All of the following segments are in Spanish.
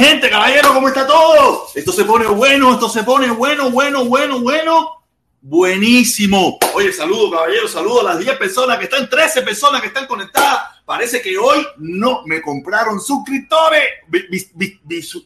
Gente, caballero? ¿Cómo está todo? Esto se pone bueno, esto se pone bueno, bueno, bueno, bueno. Buenísimo. Oye, saludo, caballero, saludo a las 10 personas que están, 13 personas que están conectadas. Parece que hoy no me compraron suscriptores.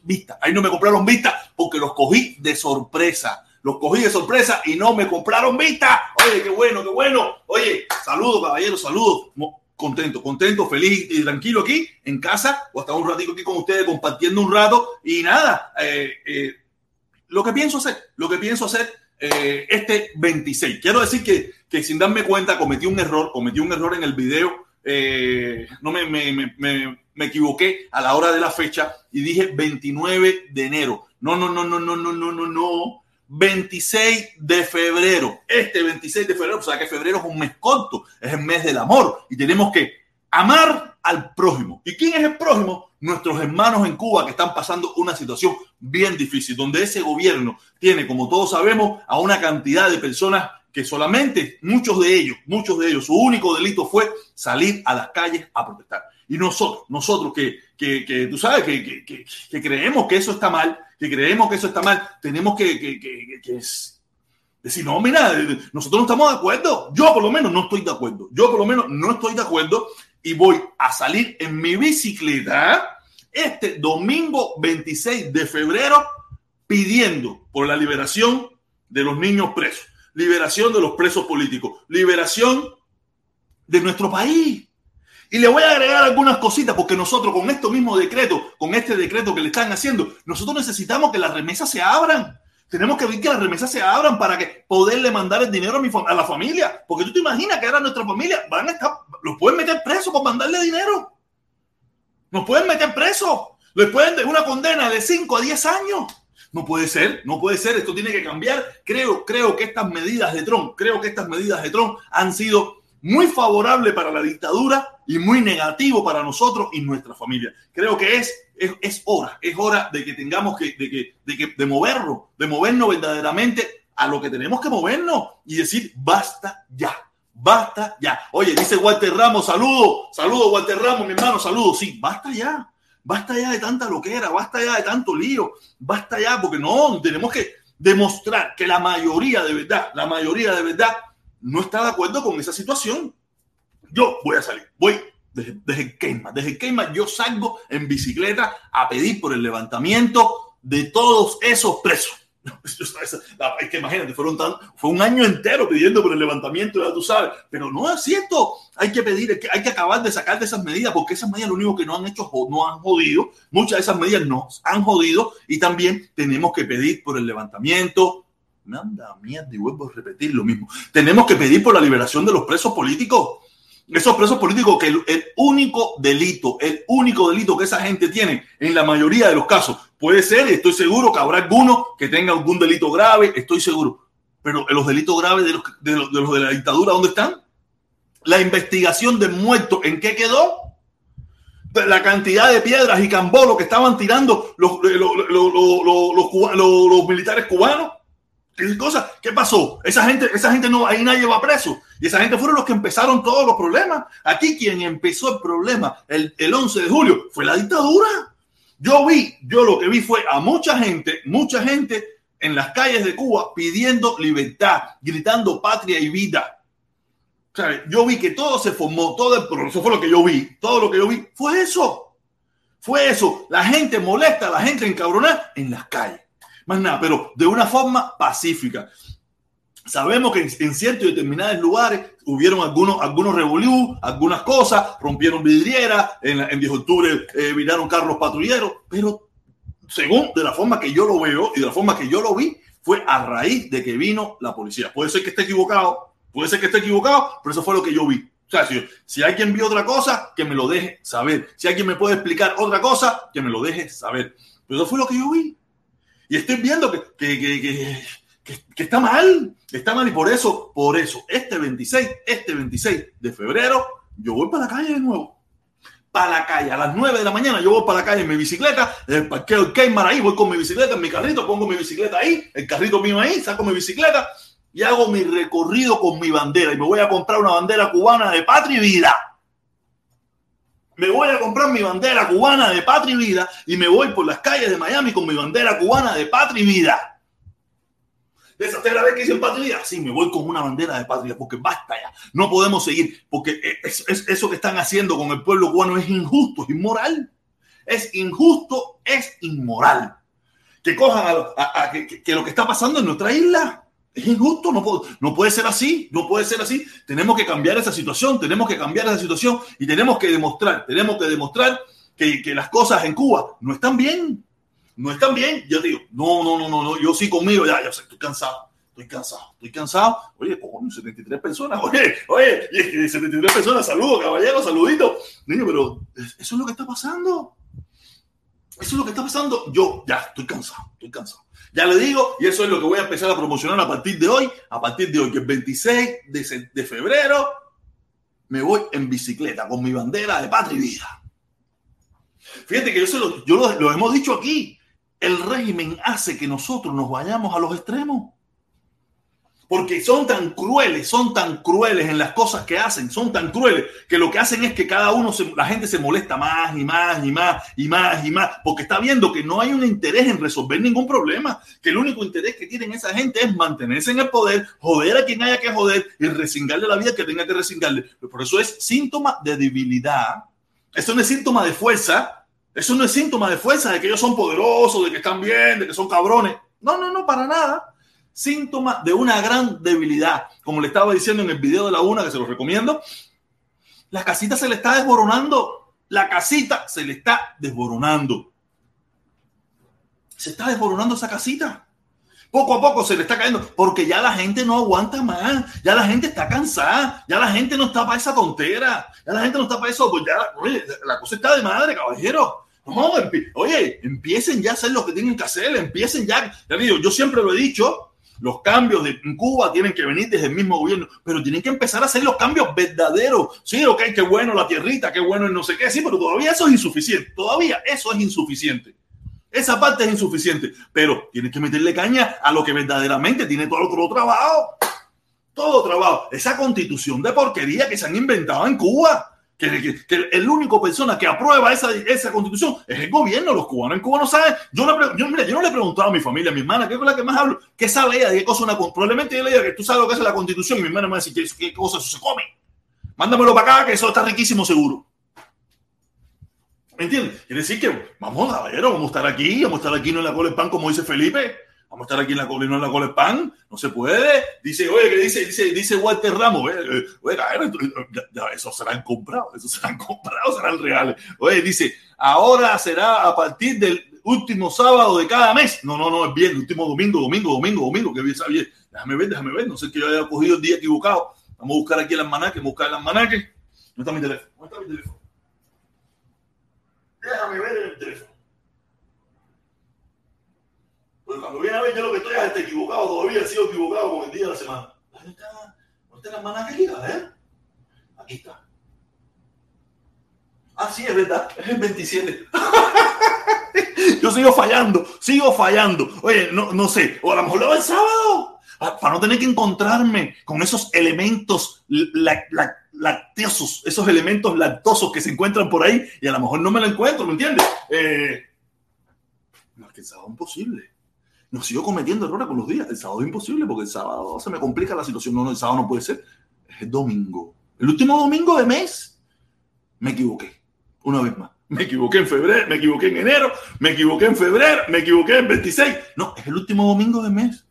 Vista. Ahí no me compraron vista porque los cogí de sorpresa. Los cogí de sorpresa y no me compraron vista. Oye, qué bueno, qué bueno. Oye, saludo, caballero, saludo contento, contento, feliz y tranquilo aquí en casa o hasta un ratito aquí con ustedes compartiendo un rato y nada, eh, eh, lo que pienso hacer, lo que pienso hacer eh, este 26. Quiero decir que, que, sin darme cuenta cometí un error, cometí un error en el video, no me, me, me, me, equivoqué a la hora de la fecha y dije 29 de enero. No, no, no, no, no, no, no, no, no. 26 de febrero. Este 26 de febrero, o sea que febrero es un mes corto, es el mes del amor y tenemos que amar al prójimo. ¿Y quién es el prójimo? Nuestros hermanos en Cuba que están pasando una situación bien difícil, donde ese gobierno tiene, como todos sabemos, a una cantidad de personas que solamente muchos de ellos, muchos de ellos, su único delito fue salir a las calles a protestar. Y nosotros, nosotros que, que, tú sabes, que, que, creemos que eso está mal, que creemos que eso está mal, tenemos que, decir, no, mira, nosotros no estamos de acuerdo. Yo por lo menos no estoy de acuerdo. Yo por lo menos no estoy de acuerdo y voy a salir en mi bicicleta este domingo 26 de febrero pidiendo por la liberación de los niños presos, liberación de los presos políticos, liberación de nuestro país. Y le voy a agregar algunas cositas porque nosotros con este mismo decreto, con este decreto que le están haciendo, nosotros necesitamos que las remesas se abran. Tenemos que ver que las remesas se abran para que poderle mandar el dinero a, mi, a la familia. Porque tú te imaginas que ahora nuestra familia van a estar, los pueden meter presos por mandarle dinero. Nos pueden meter presos. Les pueden dar una condena de 5 a 10 años. No puede ser, no puede ser. Esto tiene que cambiar. Creo, creo que estas medidas de Trump, creo que estas medidas de Trump han sido muy favorable para la dictadura y muy negativo para nosotros y nuestra familia. Creo que es, es, hora, es hora de que tengamos que, de, que, de, que, de movernos, de movernos verdaderamente a lo que tenemos que movernos y decir, basta ya, basta ya. Oye, dice Walter Ramos, saludo, saludo Walter Ramos, mi hermano, saludo. Sí, basta ya, basta ya de tanta loquera, basta ya de tanto lío, basta ya, porque no, tenemos que demostrar que la mayoría de verdad, la mayoría de verdad no está de acuerdo con esa situación. Yo voy a salir, voy desde, desde Queima, desde Queima yo salgo en bicicleta a pedir por el levantamiento de todos esos presos. Imagínate, fueron fue un año entero pidiendo por el levantamiento, ya tú sabes, pero no es cierto. Hay que pedir, hay que acabar de sacar de esas medidas, porque esas medidas lo único que no han hecho, no han jodido. Muchas de esas medidas nos han jodido y también tenemos que pedir por el levantamiento, Manda mierda y vuelvo a repetir lo mismo. Tenemos que pedir por la liberación de los presos políticos. Esos presos políticos que el, único delito, el único delito que esa gente tiene en la mayoría de los casos puede ser, estoy seguro que habrá alguno que tenga algún delito grave, estoy seguro. Pero los delitos graves de los de, los, de, la dictadura, ¿dónde están? La investigación de muertos, ¿en qué quedó? la cantidad de piedras y cambolos que estaban tirando los, los, los, militares cubanos. ¿Qué pasó? Esa gente, esa gente no, ahí nadie va preso. Y esa gente fueron los que empezaron todos los problemas. Aquí quien empezó el problema el, el 11 de julio fue la dictadura. Yo vi, yo lo que vi fue a mucha gente, mucha gente en las calles de Cuba pidiendo libertad, gritando patria y vida. Yo vi que todo se formó, todo el, eso fue lo que yo vi, todo lo que yo vi fue eso. Fue eso. La gente molesta, la gente encabronada en las calles más nada, pero de una forma pacífica. Sabemos que en, ciertos y determinados lugares hubieron algunos, algunos revolú, algunas cosas, rompieron vidrieras, en, en 10 de octubre eh, viraron carros patrulleros, pero según de la forma que yo lo veo y de la forma que yo lo vi, fue a raíz de que vino la policía. Puede ser que esté equivocado, puede ser que esté equivocado, pero eso fue lo que yo vi. O sea, si, si hay quien vio otra cosa, que me lo deje saber. Si alguien me puede explicar otra cosa, que me lo deje saber. Pero eso fue lo que yo vi. Y estoy viendo que, que, que, que, está mal, está mal y por eso, por eso, este 26, este 26 de febrero, yo voy para la calle de nuevo. Para la calle, a las 9 de la mañana yo voy para la calle en mi bicicleta, el parqueo Keymar ahí, voy con mi bicicleta en mi carrito, pongo mi bicicleta ahí, el carrito mío ahí, saco mi bicicleta y hago mi recorrido con mi bandera y me voy a comprar una bandera cubana de patria y vida. Me voy a comprar mi bandera cubana de patria y vida y me voy por las calles de Miami con mi bandera cubana de patria y vida. ¿Esa es la vez que dicen patria? Sí, me voy con una bandera de patria porque basta ya. No podemos seguir porque es, eso que están haciendo con el pueblo cubano es injusto, es inmoral. Es injusto, es inmoral. Que cojan a, que, lo que está pasando en nuestra isla es injusto, no, puede ser así, no puede ser así. Tenemos que cambiar esa situación, tenemos que cambiar esa situación y tenemos que demostrar, tenemos que demostrar que, las cosas en Cuba no están bien, no están bien. Yo digo, no, no, no, no, no, yo sí conmigo, ya, ya estoy cansado, estoy cansado, estoy cansado. Oye, coño, 73 personas, oye, oye, y es que 73 personas, saludos, caballero, saludito. Niño, pero eso es lo que está pasando. Eso es lo que está pasando. Yo ya estoy cansado, estoy cansado. Ya le digo, y eso es lo que voy a empezar a promocionar a partir de hoy, a partir de hoy, que el 26 de, febrero me voy en bicicleta con mi bandera de patria y vida. Fíjate que yo, yo lo hemos dicho aquí, el régimen hace que nosotros nos vayamos a los extremos porque son tan crueles, son tan crueles en las cosas que hacen, son tan crueles que lo que hacen es que cada uno, la gente se molesta más y más y más y más y más, porque está viendo que no hay un interés en resolver ningún problema, que el único interés que tienen esa gente es mantenerse en el poder, joder a quien haya que joder y resingarle la vida que tenga que resingarle. Por eso es síntoma de debilidad, eso no es síntoma de fuerza, eso no es síntoma de fuerza, de que ellos son poderosos, de que están bien, de que son cabrones. No, no, no, para nada síntoma de una gran debilidad. Como le estaba diciendo en el video de la una, que se lo recomiendo, la casita se le está desboronando. La casita se le está desboronando. Se está desboronando esa casita. Poco a poco se le está cayendo porque ya la gente no aguanta más, ya la gente está cansada, ya la gente no está para esa tontera, ya la gente no está para eso, pues ya la cosa está de madre, caballero. No, oye, empiecen ya a hacer lo que tienen que hacer, empiecen ya. Ya digo, yo siempre lo he dicho, los cambios de Cuba tienen que venir desde el mismo gobierno, pero tienen que empezar a hacer los cambios verdaderos. Sí, ok, qué bueno la tierrita, qué bueno el no sé qué, sí, pero todavía eso es insuficiente. Todavía eso es insuficiente. Esa parte es insuficiente, pero tienes que meterle caña a lo que verdaderamente tiene todo otro trabajo. Todo trabajo. Esa constitución de porquería que se han inventado en Cuba que, el único persona que aprueba esa, esa constitución es el gobierno, los cubanos. En Cuba no saben. Yo, yo, no le he preguntado a mi familia, a mi hermana, que es la que más hablo, ¿qué sabe ella qué cosa una Probablemente yo le diga que tú sabes lo que es la constitución y mi hermana me va a decir qué, qué cosa eso se come. Mándamelo para acá, que eso está riquísimo seguro. ¿Me entiendes? Quiere decir que vamos, caballero, vamos a estar aquí, vamos a estar aquí no en la cola de pan, como dice Felipe. Vamos a estar aquí en la colina, en la cola pan, no se puede. Dice, oye, que dice, dice, dice Walter Ramos, eh, oye, ya, esos serán comprados, esos serán comprados, serán reales. Oye, dice, ahora será a partir del último sábado de cada mes. No, no, no, es bien, último domingo, domingo, domingo, domingo, que bien, bien. Déjame ver, déjame ver, no sé que yo haya cogido el día equivocado. Vamos a buscar aquí el almanaque, buscar el almanaque. ¿Dónde está mi teléfono? ¿Dónde está mi teléfono? Déjame ver el teléfono. Pero cuando viene a ver yo lo que estoy es equivocado, todavía he sido equivocado con el día de la semana. ¿Dónde está? ¿Dónde está la hermana que ¿Eh? Aquí está. Ah, sí, es verdad, es el 27. yo sigo fallando, sigo fallando. Oye, no, no sé, o a lo mejor lo el sábado, para no tener que encontrarme con esos elementos lactosos, esos elementos lactosos que se encuentran por ahí y a lo mejor no me lo encuentro, ¿me entiendes? Eh, no, es que el sábado imposible no sigo cometiendo errores con los días. El sábado es imposible porque el sábado se me complica la situación. No, no, el sábado no puede ser. Es el domingo. El último domingo de mes me equivoqué. Una vez más. Me equivoqué en febrero, me equivoqué en enero, me equivoqué en febrero, me equivoqué en 26. No, es el último domingo de mes.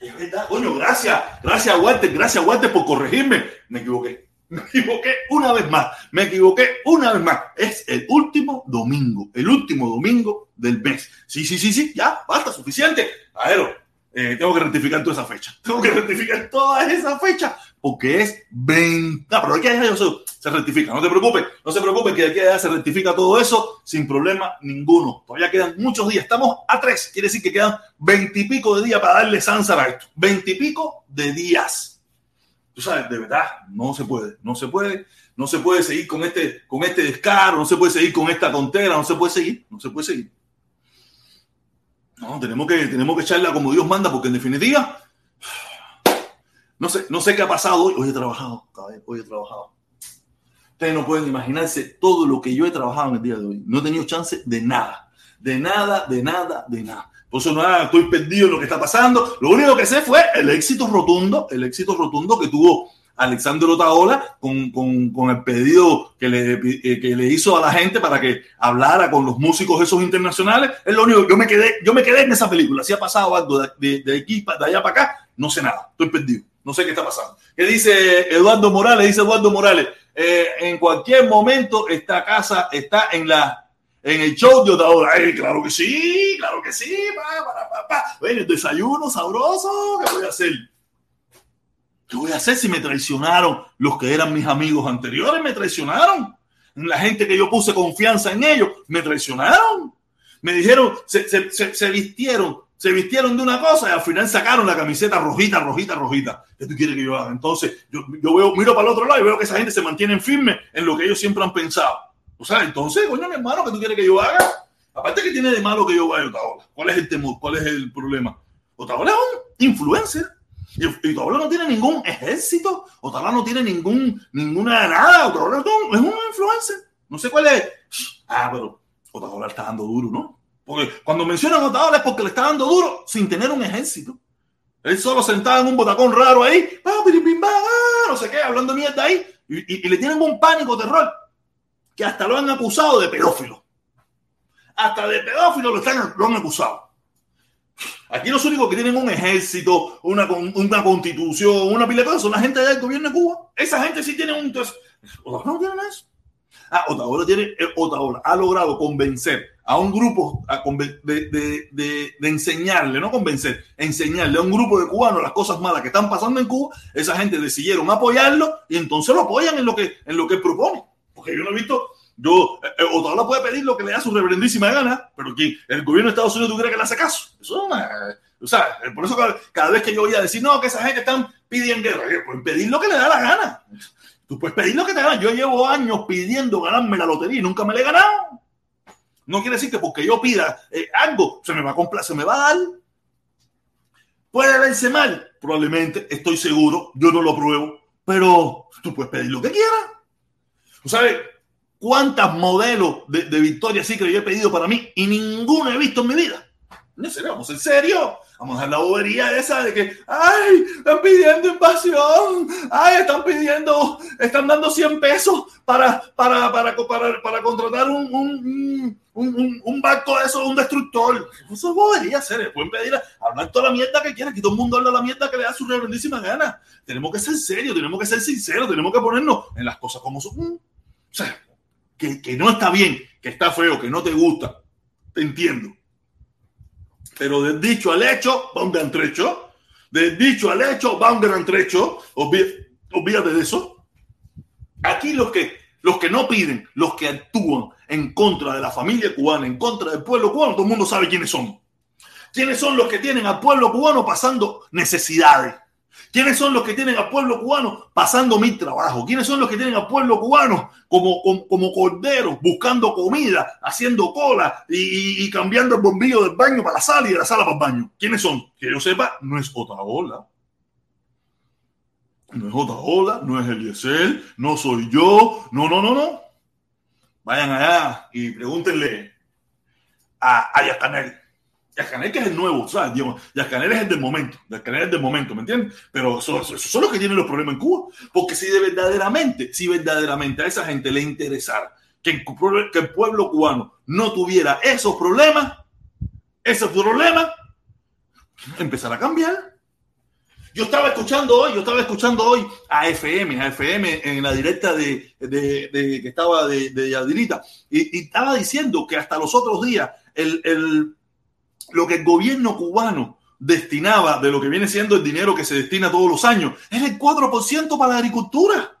Es verdad, coño, gracias, gracias Walter, gracias Walter por corregirme. Me equivoqué. Me equivoqué una vez más. Me equivoqué una vez más. Es el último domingo. El último domingo del mes. Sí, sí, sí, sí. Ya, basta, suficiente. A ver, eh, tengo que rectificar toda esa fecha. Tengo que rectificar toda esa fecha porque es 20. No, pero aquí allá se, se rectifica. No te preocupes, no se preocupe que de aquí allá se rectifica todo eso sin problema ninguno. Todavía quedan muchos días. Estamos a tres. Quiere decir que quedan veintipico de días para darle sansa a esto. Veintipico de días tú sabes, de verdad, no se puede, no se puede, no se puede seguir con este, con este descaro, no se puede seguir con esta tontera, no se puede seguir, no se puede seguir. No, tenemos que, tenemos que echarla como Dios manda, porque en definitiva, no sé, no sé qué ha pasado hoy. Hoy he trabajado, hoy he trabajado. Ustedes no pueden imaginarse todo lo que yo he trabajado en el día de hoy. No he tenido chance de nada. De nada, de nada, de nada. No ah, estoy perdido en lo que está pasando. Lo único que sé fue el éxito rotundo, el éxito rotundo que tuvo Alexander Otaola con, con, el pedido que le, eh, que le hizo a la gente para que hablara con los músicos esos internacionales. Es lo único, yo me quedé, yo me quedé en esa película. Si ha pasado algo de aquí, de allá para acá, no sé nada. Estoy perdido. No sé qué está pasando. ¿Qué dice Eduardo Morales? Dice Eduardo Morales, eh, en cualquier momento esta casa está en la en el show de Otaola. Ay, claro que sí, claro que sí. Pa, pa, pa, Bueno, desayuno sabroso. ¿Qué voy a hacer? ¿Qué voy a hacer si me traicionaron los que eran mis amigos anteriores? Me traicionaron. La gente que yo puse confianza en ellos, me traicionaron. Me dijeron, se, se, se, se vistieron, se vistieron de una cosa y al final sacaron la camiseta rojita, rojita, rojita. ¿Qué tú quieres que yo haga? Entonces, yo, yo veo, miro para el otro lado y veo que esa gente se mantiene firme en lo que ellos siempre han pensado. O sea, entonces, coño, mi hermano, ¿qué tú quieres que yo haga? Aparte, ¿qué tiene de malo que yo vaya a Otaola? ¿Cuál es el temor? ¿Cuál es el problema? Otaola es un influencer. Y, y no tiene ningún ejército. Otaola no tiene ningún, ninguna nada. Otaola es un, influencer. No sé cuál es. Ah, pero Otaola está dando duro, ¿no? Porque cuando mencionan Otaola es porque le está dando duro sin tener un ejército. Él solo sentado en un botacón raro ahí, no sé qué, hablando mierda ahí, y, le tienen un pánico, terror, que hasta lo han acusado de pedófilo. Hasta de pedófilo lo, están, lo han acusado. Aquí los únicos que tienen un ejército, una, constitución, una pila de cosas son la gente del gobierno de Cuba. Esa gente sí tiene un... Entonces, no tienen eso. Ah, Otaola, tiene, Otaola ha logrado convencer a un grupo de, enseñarle, no convencer, enseñarle a un grupo de cubanos las cosas malas que están pasando en Cuba, esa gente decidieron apoyarlo y entonces lo apoyan en lo que, en lo que propone. Porque yo no he visto, yo, eh, Otaola puede pedir lo que le da su reverendísima gana, pero que el gobierno de Estados Unidos, ¿tú crees que le hace caso? Eso es una... O sea, por eso cada, vez que yo voy a decir, no, que esa gente están pidiendo guerra, pueden pedir lo que le da la gana. Tú puedes pedir lo que te ganas. Yo llevo años pidiendo ganarme la lotería y nunca me la he ganado. No quiere decir que porque yo pida eh, algo se me va a comprar, se me va a dar. Puede verse mal, probablemente, estoy seguro, yo no lo pruebo, pero tú puedes pedir lo que quieras. ¿Tú sabes cuántas modelos de, de Victoria Secret yo he pedido para mí y ninguno he visto en mi vida? No sé, vamos en serio. Vamos a la bobería esa de que, ay, están pidiendo invasión, ay, están pidiendo, están dando 100 pesos para, para, para, para, para contratar un, un, un, un, barco de eso, un destructor. Eso es bobería, serio. Pueden pedir, a, hablar toda la mierda que quieran, que todo el mundo habla la mierda que le da su reverendísima gana. Tenemos que ser serios, tenemos que ser sinceros, tenemos que ponernos en las cosas como son. O sea, que, no está bien, que está feo, que no te gusta. Te entiendo pero del dicho al hecho va un gran trecho. Del dicho al hecho va un gran trecho. Olvídate de eso. Aquí los que, los que no piden, los que actúan en contra de la familia cubana, en contra del pueblo cubano, todo el mundo sabe quiénes son. ¿Quiénes son los que tienen al pueblo cubano pasando necesidades? ¿Quiénes son los que tienen al pueblo cubano pasando mil trabajos? ¿Quiénes son los que tienen al pueblo cubano como, como, como corderos, buscando comida, haciendo cola y, cambiando el bombillo del baño para la sala y de la sala para el baño? ¿Quiénes son? Que yo sepa, no es Otaola. No es Otaola, no es Eliezer, no soy yo. No, no, no, no. Vayan allá y pregúntenle a Ayacanel. Yascanel que es el nuevo, ¿sabes? Digamos, Yascanel es el del momento, Yascanel es el del momento, ¿me entiendes? Pero esos son, los que tienen los problemas en Cuba, porque si de verdaderamente, si verdaderamente a esa gente le interesara que el, pueblo cubano no tuviera esos problemas, esos problemas, empezar a cambiar. Yo estaba escuchando hoy, yo estaba escuchando hoy a FM, a FM en la directa de, de, que estaba de, de Yadirita, y, estaba diciendo que hasta los otros días el lo que el gobierno cubano destinaba de lo que viene siendo el dinero que se destina todos los años, era el 4% para la agricultura.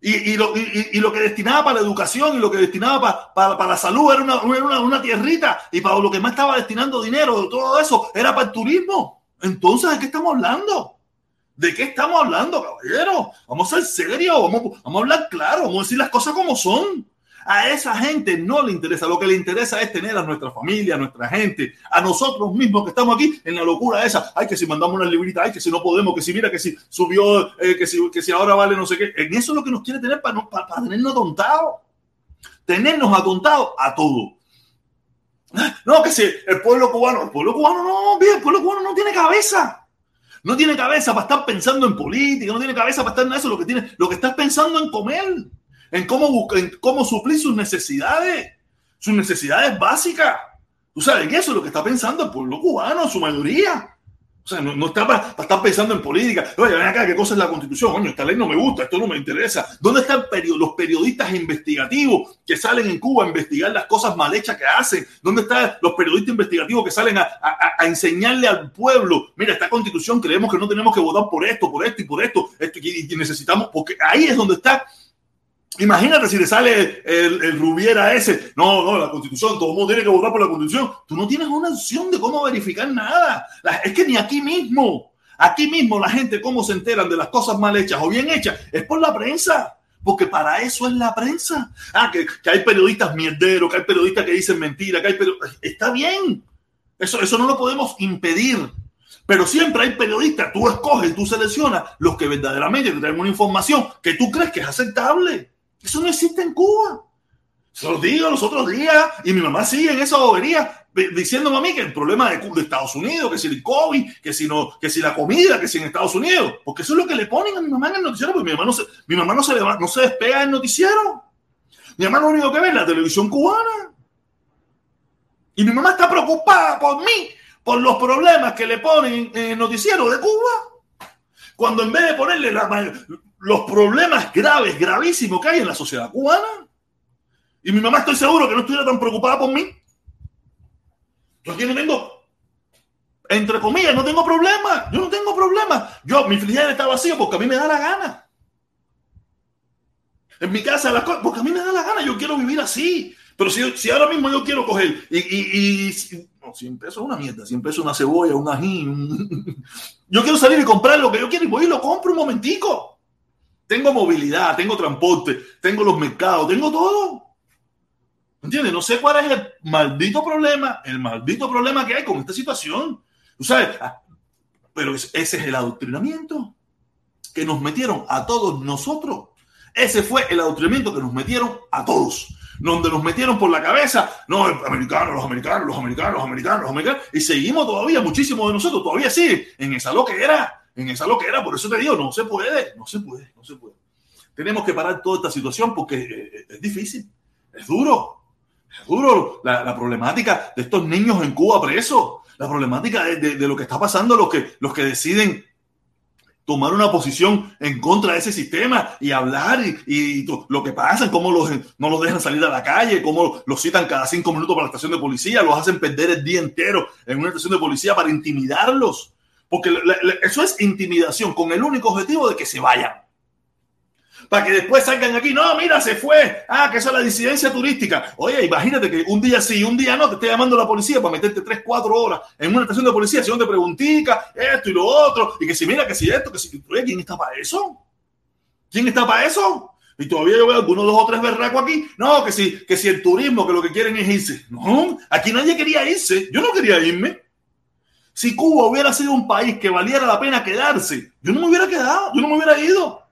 Y, y, lo, y, lo, que destinaba para la educación y lo que destinaba para, para, para la salud era una, una, una, tierrita. Y para lo que más estaba destinando dinero de todo eso era para el turismo. Entonces, ¿de qué estamos hablando? ¿De qué estamos hablando, caballero? Vamos a ser serios, vamos, vamos a hablar claro, vamos a decir las cosas como son. A esa gente no le interesa. Lo que le interesa es tener a nuestra familia, a nuestra gente, a nosotros mismos que estamos aquí en la locura esa. Ay, que si mandamos una librita, ay, que si no podemos, que si mira, que si subió, eh, que, si, que si ahora vale no sé qué. En eso es lo que nos quiere tener para, no, para, tenernos atontados. Tenernos atontados a todo. No, que si el pueblo cubano, el pueblo cubano no, bien, el pueblo cubano no tiene cabeza. No tiene cabeza para estar pensando en política, no tiene cabeza para estar en eso. Lo que tiene, lo que estás pensando en comer en cómo, en cómo suplir sus necesidades, sus necesidades básicas. Tú sabes que eso es lo que está pensando el pueblo cubano, su mayoría. O sea, no, está para, estar pensando en política. Oye, ven acá, ¿qué cosa es la constitución? Coño, esta ley no me gusta, esto no me interesa. ¿Dónde están los periodistas investigativos que salen en Cuba a investigar las cosas mal hechas que hacen? ¿Dónde están los periodistas investigativos que salen a, enseñarle al pueblo? Mira, esta constitución creemos que no tenemos que votar por esto, por esto y por esto. esto y necesitamos, porque ahí es donde está Imagínate si le sale el, Rubiera ese. No, no, la constitución, todo el mundo tiene que votar por la constitución. Tú no tienes una opción de cómo verificar nada. es que ni aquí mismo, aquí mismo la gente cómo se enteran de las cosas mal hechas o bien hechas es por la prensa. Porque para eso es la prensa. Ah, que, que hay periodistas mierderos, que hay periodistas que dicen mentiras, que hay periodistas... Está bien. Eso, eso no lo podemos impedir. Pero siempre hay periodistas, tú escoges, tú seleccionas los que verdaderamente te traen una información que tú crees que es aceptable. Eso no existe en Cuba. Se lo digo los otros días y mi mamá sigue en esa bobería diciéndome a mí que el problema de, de, Estados Unidos, que si el COVID, que si, no, que si la comida, que si en Estados Unidos, porque eso es lo que le ponen a mi mamá en el noticiero, porque mi mamá no se, mi mamá no se, despega del noticiero. Mi mamá lo único que ve es la televisión cubana. Y mi mamá está preocupada por mí, por los problemas que le ponen en el noticiero de Cuba. Cuando en vez de ponerle la, los problemas graves, gravísimos que hay en la sociedad cubana. Y mi mamá estoy seguro que no estuviera tan preocupada por mí. Yo aquí no tengo, entre comillas, no tengo problema. Yo no tengo problema. Yo, mi felicidad está vacío porque a mí me da la gana. En mi casa, las cosas, porque a mí me da la gana. Yo quiero vivir así. Pero si, si ahora mismo yo quiero coger y, y, y no, 100 pesos es una mierda, 100 pesos una cebolla, un ají. Yo quiero salir y comprar lo que yo quiero y voy y lo compro un momentico. Tengo movilidad, tengo transporte, tengo los mercados, tengo todo. ¿Entiendes? No sé cuál es el maldito problema, el maldito problema que hay con esta situación. ¿Tú sabes? Pero ese es el adoctrinamiento que nos metieron a todos nosotros. Ese fue el adoctrinamiento que nos metieron a todos. Donde nos metieron por la cabeza, no, americanos, los americanos, los americanos, los americanos, los americanos. Y seguimos todavía, muchísimos de nosotros, todavía sí, en esa loquera en esa loquera. Por eso te digo, no se puede, no se puede, no se puede. Tenemos que parar toda esta situación porque eh, eh, es difícil, es duro, es duro la, problemática de estos niños en Cuba presos, la problemática de, lo que está pasando, los que, los que deciden tomar una posición en contra de ese sistema y hablar y, lo que pasa, cómo los, no los dejan salir a la calle, cómo los citan cada cinco minutos para la estación de policía, los hacen perder el día entero en una estación de policía para intimidarlos. Porque eso es intimidación con el único objetivo de que se vayan. Para que después salgan aquí, no, mira, se fue. Ah, que eso es la disidencia turística. Oye, imagínate que un día sí, un día no, te esté llamando la policía para meterte tres, cuatro horas en una estación de policía, si te preguntica, esto y lo otro, y que si mira, que si esto, que si. Oye, ¿quién está para eso? ¿Quién está para eso? Y todavía yo veo algunos dos o tres berracos aquí. No, que si, que si el turismo, que lo que quieren es irse. No, aquí nadie quería irse. Yo no quería irme. Si Cuba hubiera sido un país que valiera la pena quedarse, yo no me hubiera quedado, yo no me hubiera ido.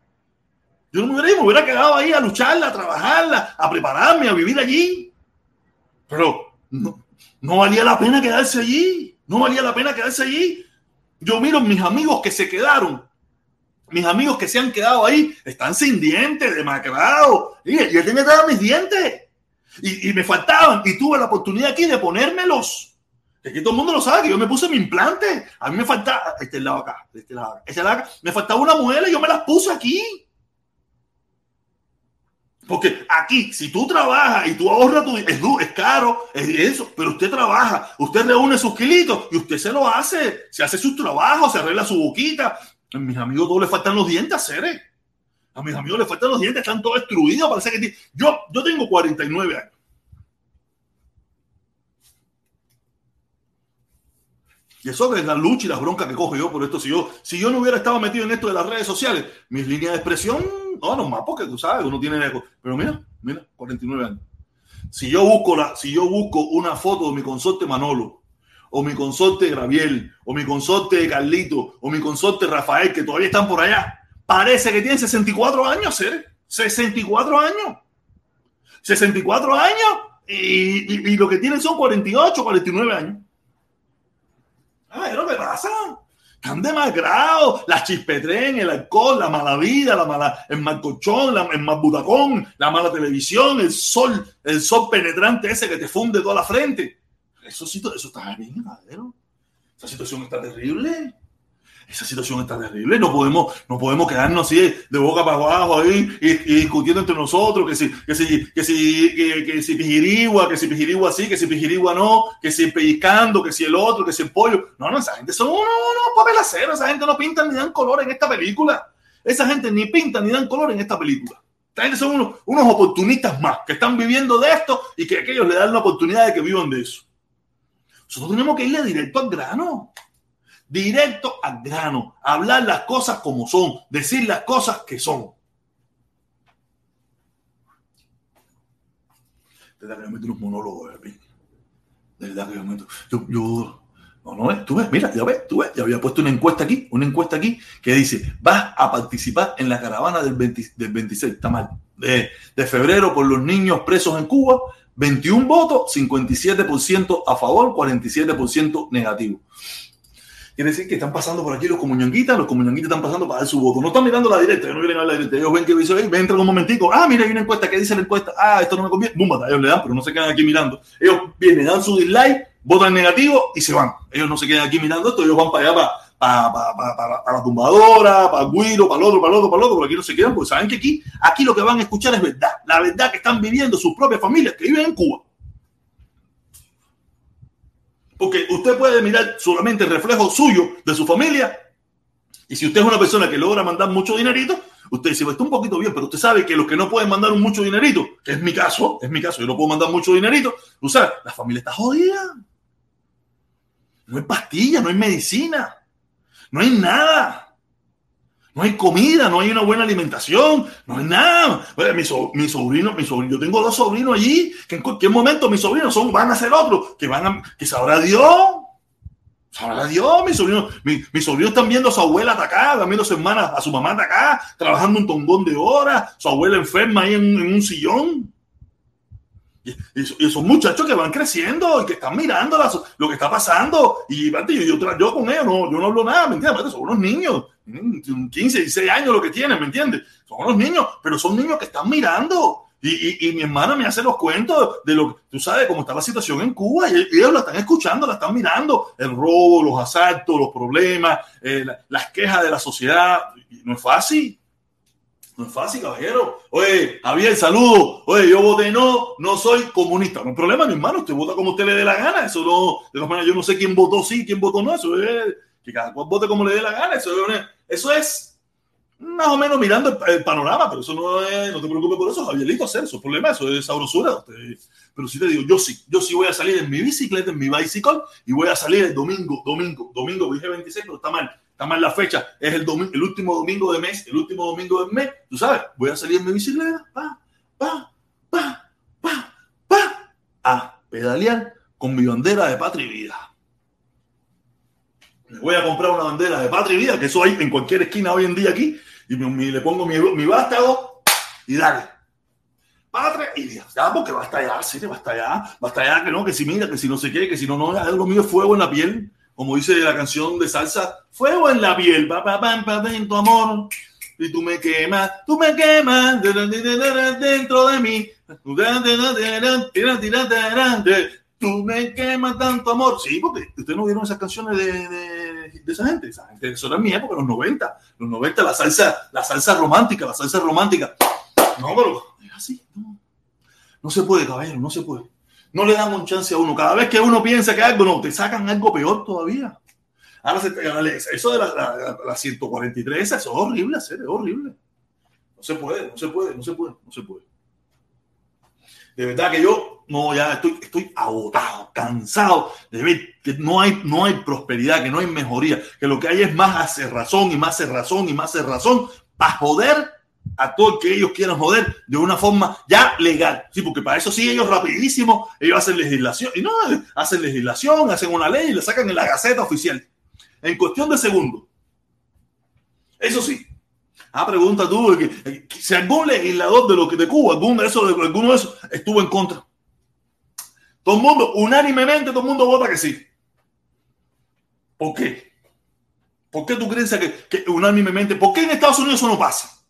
Yo no me hubiera ido, me hubiera quedado ahí a lucharla, a trabajarla, a prepararme, a vivir allí. Pero no, no valía la pena quedarse allí. No valía la pena quedarse allí. Yo miro mis amigos que se quedaron. Mis amigos que se han quedado ahí están sin dientes, demacrados. Y yo tenía dar mis dientes. Y, y me faltaban. Y tuve la oportunidad aquí de ponérmelos que todo el mundo lo sabe que yo me puse mi implante. A mí me faltaba, este lado acá, este lado acá, lado acá. Me faltaba una muela y yo me las puse aquí. Porque aquí, si tú trabajas y tú ahorras tu es, es caro, es eso, pero usted trabaja, usted reúne sus kilitos y usted se lo hace, se hace sus trabajos, se arregla su boquita. A mis amigos todos les faltan los dientes, hacer. A mis amigos les faltan los dientes, están todos destruidos. Parece que yo, yo tengo 49 años. Y eso es la lucha y las broncas que cojo yo por esto. Si yo, si yo no hubiera estado metido en esto de las redes sociales, mis líneas de expresión no, no más porque tú sabes, uno tiene... Pero mira, mira, 49 años. Si yo busco, la, si yo busco una foto de mi consorte Manolo, o mi consorte Graviel, o mi consorte Carlito, o mi consorte Rafael, que todavía están por allá, parece que tienen 64 años, ¿eh? 64 años. 64 años y, y, lo que tienen son 48, 49 años. Ah, es lo que pasa. Están demacrados. La chispetren, el alcohol, la mala vida, la mala, el mal colchón, el mal butacón, la mala televisión, el sol, el sol penetrante ese que te funde toda la frente. Eso está bien, madero. Esa situación está terrible esa situación está terrible. No podemos, no podemos quedarnos así de boca para abajo ahí y, discutiendo entre nosotros que si, que si, que si, que, si pijirigua, que si pijirigua así, que si pijirigua no, que si pellizcando, que si el otro, que si el pollo. No, no, esa gente son unos, unos papelaceros. Esa gente no pinta ni dan color en esta película. Esa gente ni pinta ni dan color en esta película. Esta gente son unos, unos oportunistas más que están viviendo de esto y que aquellos le dan la oportunidad de que vivan de eso. Nosotros tenemos que irle directo al grano directo al grano, hablar las cosas como son, decir las cosas que son. De verdad que yo meto unos monólogos, De verdad que yo meto. Yo, yo, no, no, tú ves, mira, ya ves, tú ves, ya había puesto una encuesta aquí, una encuesta aquí que dice, vas a participar en la caravana del, del 26, está mal, de, de febrero por los niños presos en Cuba, 21 votos, 57% a favor, 47% negativo. Quiere decir que están pasando por aquí los comuñanguitas, los comuñanguitas están pasando para dar su voto. No están mirando la directa, ellos no vienen la directa. Ellos ven que dice, me entran un momentico. Ah, mira, hay una encuesta. ¿Qué dice la encuesta? Ah, esto no me conviene. Bumba, ellos le dan, pero no se quedan aquí mirando. Ellos vienen, dan su dislike, votan negativo y se van. Ellos no se quedan aquí mirando esto, ellos van para allá, para, para, para, para, la tumbadora, para guiro, para el otro, para el otro, para el otro, pero aquí no se quedan porque saben que aquí, aquí lo que van a escuchar es verdad. La verdad que están viviendo sus propias familias que viven en Cuba. Porque usted puede mirar solamente el reflejo suyo de su familia. Y si usted es una persona que logra mandar mucho dinerito, usted dice, pues está un poquito bien, pero usted sabe que los que no pueden mandar mucho dinerito, que es mi caso, es mi caso, yo no puedo mandar mucho dinerito, o la familia está jodida. No hay pastilla, no hay medicina, no hay nada. No hay comida, no hay una buena alimentación, no hay nada. mi, sobrino, mi yo tengo dos sobrinos allí que en cualquier momento mis sobrinos son, van a ser otros, que van a, que sabrá Dios. Sabrá Dios, mis sobrinos, mi, mis sobrinos están viendo a su abuela atacada, están viendo a su hermana, a su mamá atacada, trabajando un tongón de horas, su abuela enferma ahí en, un sillón. Y, esos muchachos que van creciendo y que están mirando lo que está pasando. Y yo, yo, yo, con ellos no, yo no hablo nada, ¿me entiendes? Son unos niños, 15, 16 años lo que tienen, ¿me entiendes? Son unos niños, pero son niños que están mirando. Y, y, mi hermana me hace los cuentos de lo que tú sabes cómo está la situación en Cuba y ellos la están escuchando, la están mirando, el robo, los asaltos, los problemas, eh, las quejas de la sociedad. no es fácil. No es fácil, caballero. Oye, Javier, saludo. Oye, yo voté no, no soy comunista. No hay problema, mi hermano. Usted vota como usted le dé la gana. Eso no, de todas maneras, yo no sé quién votó sí, quién votó no. Eso es que cada cual vote como le dé la gana. Eso es, eso es más o menos mirando el, panorama, pero eso no es, no te preocupes por eso, Javierito, hacer eso, problema, eso es sabrosura. pero si te digo, yo sí, yo sí voy a salir en mi bicicleta, en mi bicycle, y voy a salir el domingo, domingo, domingo, dije 26, pero está mal está mal la fecha, es el, domingo, el último domingo de mes, el último domingo del mes, tú sabes, voy a salir en mi bicicleta, pa, pa, pa, pa, pa, a pedalear con mi bandera de patria y vida. Me voy a comprar una bandera de patria y vida, que eso hay en cualquier esquina hoy en día aquí, y le pongo mi, mi vástago y dale. Patria y vida. Ya, porque va a estallar, sí, va a estallar, va a estallar, que no, que si mira, que si no sé qué, que si no, no, algo mío fuego en la piel como dice la canción de salsa, fuego en la piel, pa, pa, pa, pa, tu amor, y tú me quemas, tú me quemas dentro de mí, tú me quemas tanto amor. Sí, porque ustedes no vieron esas canciones de, de, esa gente, esa gente, eso era mi época, los 90, los 90, la salsa, la salsa romántica, la salsa romántica. No, pero es así, no, no se puede, caballero, no se puede no le un chance a uno. Cada vez que uno piensa que algo no, te sacan algo peor todavía. Ahora, eso de la, 143, eso es horrible hacer, es horrible. No se puede, no se puede, no se puede, no se puede. De verdad que yo no, ya estoy, estoy agotado, cansado de ver que no hay, no hay prosperidad, que no hay mejoría, que lo que hay es más hacer razón y más hacer razón y más hacer razón para joder a todo el que ellos quieran joder de una forma ya legal. Sí, porque para eso sí ellos rapidísimo, ellos hacen legislación, y no, hacen legislación, hacen una ley y la sacan en la Gaceta Oficial. En cuestión de segundos. Eso sí. Ah, pregunta tú, que, si algún legislador de lo que de Cuba, alguno de esos, alguno de esos estuvo en contra. Todo el mundo, unánimemente, todo el mundo vota que sí. ¿Por qué? ¿Por qué tú crees que, que unánimemente? ¿Por qué en Estados Unidos eso no pasa?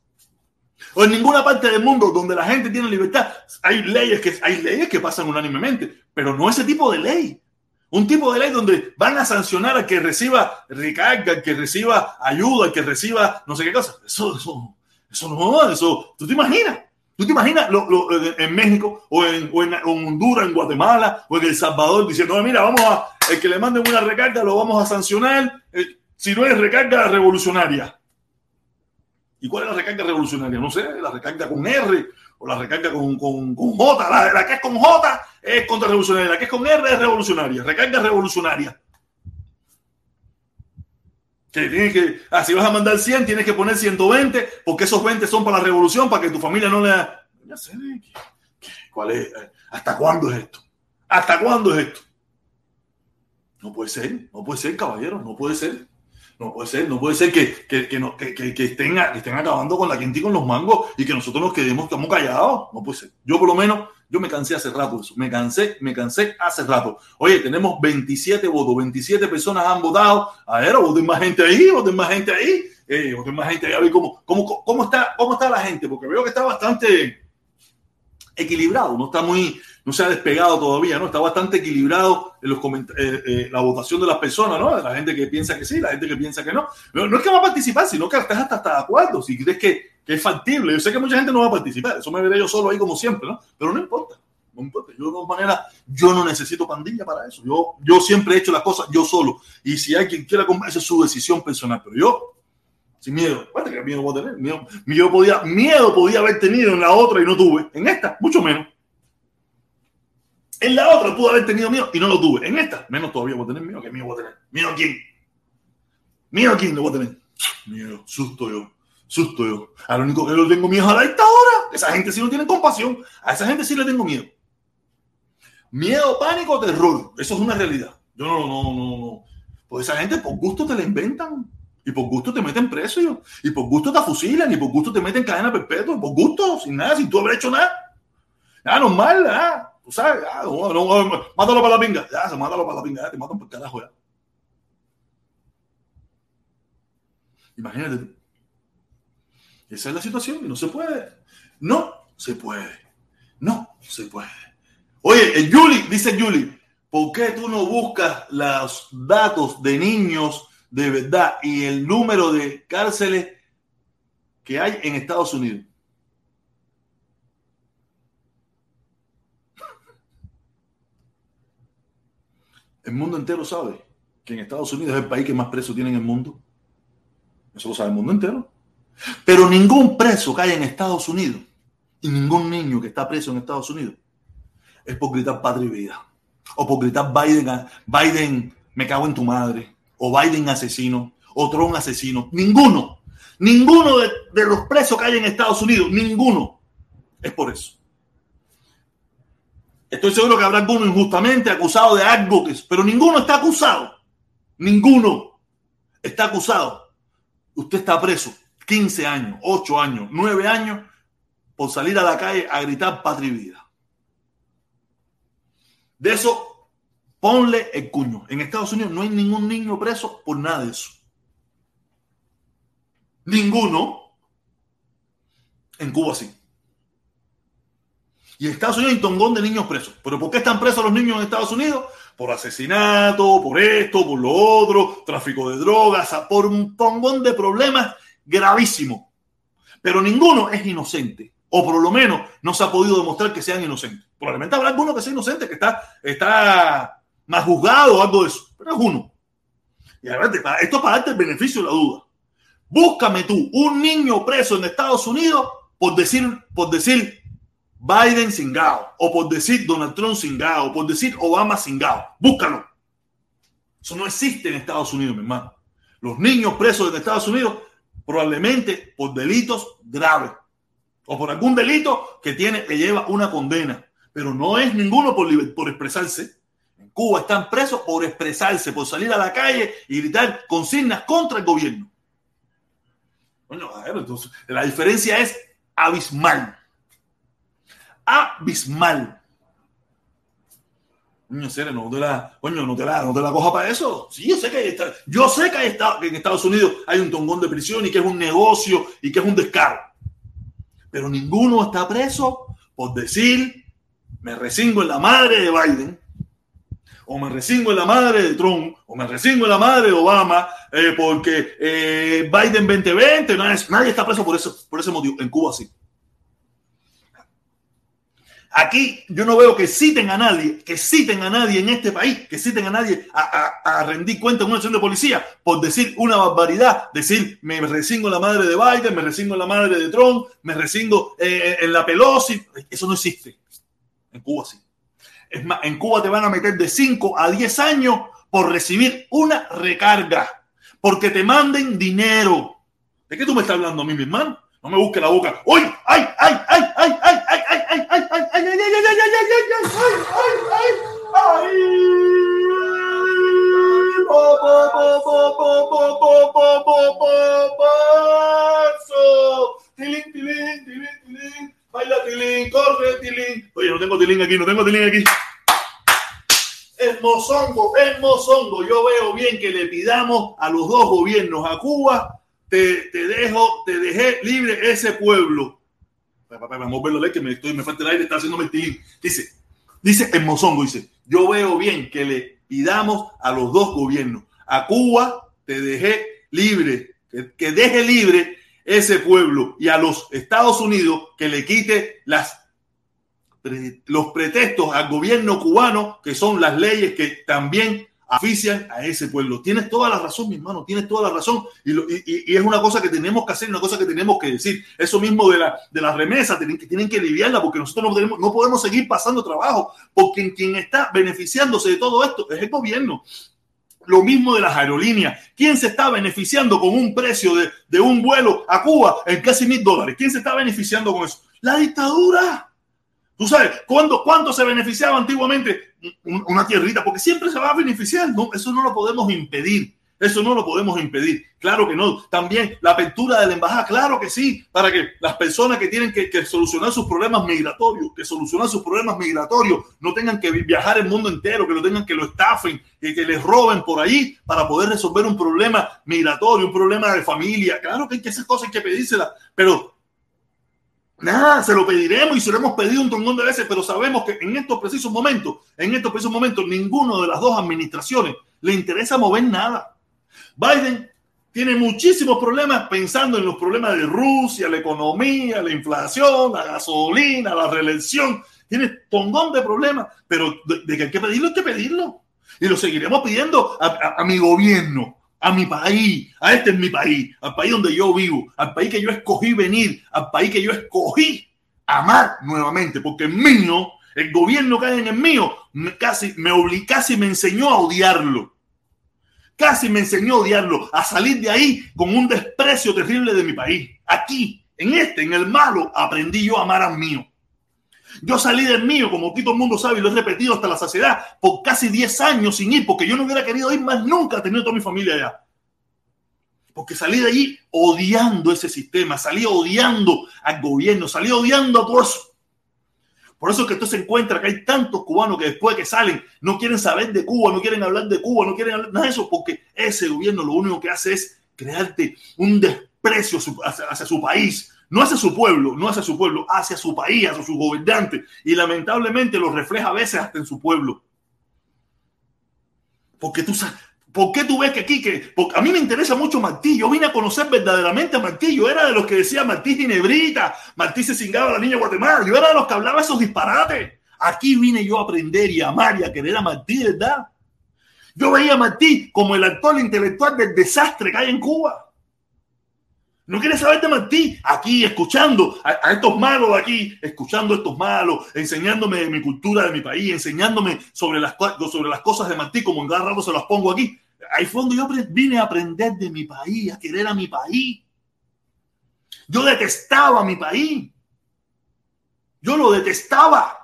O en ninguna parte del mundo donde la gente tiene libertad, hay leyes que, hay leyes que pasan unánimemente, pero no ese tipo de ley. Un tipo de ley donde van a sancionar al que reciba recarga, al que reciba ayuda, al que reciba no sé qué cosa. Eso, eso, eso no, eso, ¿tú te imaginas? ¿Tú te imaginas en México o en, Honduras, en Guatemala o en El Salvador diciendo, mira, vamos a, el que le manden una recarga lo vamos a sancionar eh, si no es recarga revolucionaria? ¿Y cuál es la recarga revolucionaria? No sé, la recarga con R o la recarga con, con, J. La, que es con J es contrarrevolucionaria, la que es con R es revolucionaria. Recarga revolucionaria. Que tienes que, ah, vas a mandar 100, tienes que poner 120, porque esos 20 son para la revolución, para que tu familia no le. Sé, ¿cuál es? ¿Hasta cuándo es esto? ¿Hasta cuándo es esto? No puede ser, no puede ser, caballero, no puede ser. No puede ser, no puede ser que, que, que, no, que, estén, acabando con la gente y con los mangos y que nosotros nos quedemos como callados. No puede ser. Yo por lo menos, yo me cansé hace rato eso. Me cansé, me cansé hace rato. Oye, tenemos 27 votos, 27 personas han votado. A ver, voten más gente ahí, voten más gente ahí. Eh, voten más gente ahí. A ver cómo, cómo, cómo, está, cómo está la gente, porque veo que está bastante equilibrado, no está muy, no se ha despegado todavía, ¿no? Está bastante equilibrado en los eh, eh, la votación de las personas, ¿no? La gente que piensa que sí, la gente que piensa que no. No, es que va a participar, sino que estás hasta, hasta de acuerdo, si crees que, que, es factible. Yo sé que mucha gente no va a participar, eso me veré yo solo ahí como siempre, ¿no? Pero no importa, no importa. Yo de todas maneras, yo no necesito pandilla para eso. Yo, yo siempre he hecho las cosas yo solo. Y si hay quien quiera, esa es su decisión personal. Pero yo, sin miedo, ¿qué miedo voy a tener? Miedo, podía, miedo podía haber tenido en la otra y no tuve. En esta, mucho menos. En la otra pudo haber tenido miedo y no lo tuve. En esta, menos todavía voy a tener miedo. ¿Qué miedo voy a tener? ¿Miedo a quién? ¿Miedo a quién lo voy a tener? Miedo, susto yo, susto yo. A lo único que yo tengo miedo a la dictadura. Esa gente sí no tiene compasión. A esa gente sí le tengo miedo. Miedo, pánico, terror. Eso es una realidad. Yo no, no, no, no. Pues esa gente por gusto te la inventan. Y por gusto te meten preso. Y por gusto te fusilan. Y por gusto te meten cadena perpetua. Por gusto, sin nada, sin tú haber hecho nada. Ah, normal, ah. Tú sabes, ya, no, no, mátalo para la pinga. Ya, se mátalo para la pinga, ya, te matan por carajo ya. Imagínate. Esa es la situación y no se puede. No se puede. No se puede. Oye, el Yuli, dice Yuli, ¿por qué tú no buscas los datos de niños de verdad y el número de cárceles que hay en Estados Unidos? El mundo entero sabe que en Estados Unidos es el país que más presos tiene en el mundo. Eso lo sabe el mundo entero. Pero ningún preso que haya en Estados Unidos y ningún niño que está preso en Estados Unidos es por gritar patria y vida. O por gritar Biden, Biden, me cago en tu madre. O Biden asesino. O Trump asesino. Ninguno. Ninguno de, los presos que hay en Estados Unidos, ninguno. Es por eso. Estoy seguro que habrá alguno injustamente acusado de algo, pero ninguno está acusado. Ninguno está acusado. Usted está preso 15 años, 8 años, 9 años por salir a la calle a gritar patria y vida. De eso, ponle el cuño. En Estados Unidos no hay ningún niño preso por nada de eso. Ninguno. En Cuba sí. Y en Estados Unidos hay un tongón de niños presos. ¿Pero por qué están presos los niños en Estados Unidos? Por asesinato, por esto, por lo otro, tráfico de drogas, por un tongón de problemas gravísimos. Pero ninguno es inocente. O por lo menos no se ha podido demostrar que sean inocentes. Probablemente habrá alguno que sea inocente, que está, está más juzgado o algo de eso. Pero es uno. Y además, esto es para darte el beneficio de la duda. Búscame tú un niño preso en Estados Unidos por decir, por decir Biden singao, o por decir Donald Trump singao, o por decir Obama singao. Búscalo. Eso no existe en Estados Unidos, mi hermano. Los niños presos en Estados Unidos, probablemente por delitos graves, o por algún delito que tiene, que lleva una condena. Pero no es ninguno por, por expresarse. En Cuba están presos por expresarse, por salir a la calle y gritar consignas contra el gobierno. Bueno, a ver, entonces, la diferencia es abismal. Abismal. Coño, serio, no te la, coño, no te la, no te la coja para eso. Sí, yo sé que hay, yo sé que, que en Estados Unidos hay un tongón de prisión y que es un negocio y que es un descaro. Pero ninguno está preso por decir me resingo en la madre de Biden, o me resingo en la madre de Trump, o me resingo en la madre de Obama, eh, porque eh, Biden 2020, nadie, nadie, está preso por, eso, por ese motivo. En Cuba sí. Aquí yo no veo que citen a nadie, que citen a nadie en este país, que citen a nadie a, rendir cuenta en una acción de policía por decir una barbaridad, decir me resingo en la madre de Biden, me resingo en la madre de Trump, me resingo eh, en la Pelosi. Eso no existe. En Cuba sí. Es más, en Cuba te van a meter de 5 a 10 años por recibir una recarga, porque te manden dinero. ¿De qué tú me estás hablando a mí, mi hermano? No me busque la boca. ¡Uy! ¡Ay, ay, ay, ay, ay, ay, ay, ay, ay, ay, ay, ay, ay, ay, ay, Oye, no tengo tilín aquí, no tengo tilín aquí. Hermosongo, hermosongo. Yo veo bien que le pidamos a los dos gobiernos, a Cuba te, dejo, te dejé libre ese pueblo. Vamos a verlo, que me, estoy, me falta el aire, está haciendo mentir. Dice, dice en Mozongo, dice, yo veo bien que le pidamos a los dos gobiernos. A Cuba te dejé libre, que, que deje libre ese pueblo y a los Estados Unidos que le quite las los pretextos al gobierno cubano, que son las leyes que también afician a ese pueblo. Tienes toda la razón, mi hermano, tienes toda la razón. Y, es una cosa que tenemos que hacer, una cosa que tenemos que decir. Eso mismo de la, de la remesa, tienen que, tienen que aliviarla porque nosotros no, tenemos, no podemos seguir pasando trabajo, porque quien está beneficiándose de todo esto es el gobierno. Lo mismo de las aerolíneas. ¿Quién se está beneficiando con un precio de, de un vuelo a Cuba en casi mil dólares? ¿Quién se está beneficiando con eso? La dictadura. Tú sabes, ¿cuándo, ¿cuánto se beneficiaba antiguamente una tierrita? Porque siempre se va a beneficiar. No, eso no lo podemos impedir. Eso no lo podemos impedir. Claro que no. También la apertura de la embajada, claro que sí, para que las personas que tienen que, solucionar sus problemas migratorios, que solucionar sus problemas migratorios, no tengan que viajar el mundo entero, que lo tengan que lo estafen, que, que les roben por ahí para poder resolver un problema migratorio, un problema de familia. Claro que hay que esas cosas, hay que pedírselas, pero Nada, se lo pediremos y se lo hemos pedido un montón de veces, pero sabemos que en estos precisos momentos, en estos precisos momentos, ninguno de las dos administraciones le interesa mover nada. Biden tiene muchísimos problemas pensando en los problemas de Rusia, la economía, la inflación, la gasolina, la reelección. Tiene tongón de problemas, pero de, que hay que pedirlo, hay que pedirlo. Y lo seguiremos pidiendo a mi gobierno, a mi país, a este es mi país, al país donde yo vivo, al país que yo escogí venir, al país que yo escogí amar nuevamente, porque es mío, el gobierno que hay en el mío, me, casi, me obligó, casi me enseñó a odiarlo. Casi me enseñó a odiarlo, a salir de ahí con un desprecio terrible de mi país. Aquí, en este, en el malo, aprendí yo a amar al mío. Yo salí del mío, como todo el mundo sabe, y lo he repetido hasta la saciedad, por casi 10 años sin ir, porque yo no hubiera querido ir más nunca teniendo toda mi familia allá. Porque salí de allí odiando ese sistema, salí odiando al gobierno, salí odiando a todo eso. Por eso es que esto se encuentra que hay tantos cubanos que después que salen no quieren saber de Cuba, no quieren hablar de Cuba, no quieren hablar nada de eso, porque ese gobierno lo único que hace es crearte un desprecio hacia su país, no hacia su pueblo, no hacia su pueblo, hacia su país, hacia su gobernante. Y lamentablemente lo refleja a veces hasta en su pueblo. Porque tú sabes, ¿por qué tú ves que aquí, que porque a mí me interesa mucho Martí, yo vine a conocer verdaderamente a Martí, yo era de los que decía Martí Ginebrita, Martí se cingaba a la niña de Guatemala, yo era de los que hablaba esos disparates. Aquí vine yo a aprender y a amar y a querer a Martí, ¿verdad? Yo veía a Martí como el actor intelectual del desastre que hay en Cuba. No quiere saber de Martí. Aquí, escuchando a, estos malos aquí, escuchando a estos malos, enseñándome de mi cultura, de mi país, enseñándome sobre las, sobre las cosas de Martí, como en cada rato se las pongo aquí. Ahí fue donde yo vine a aprender de mi país, a querer a mi país. Yo detestaba mi país. Yo lo detestaba.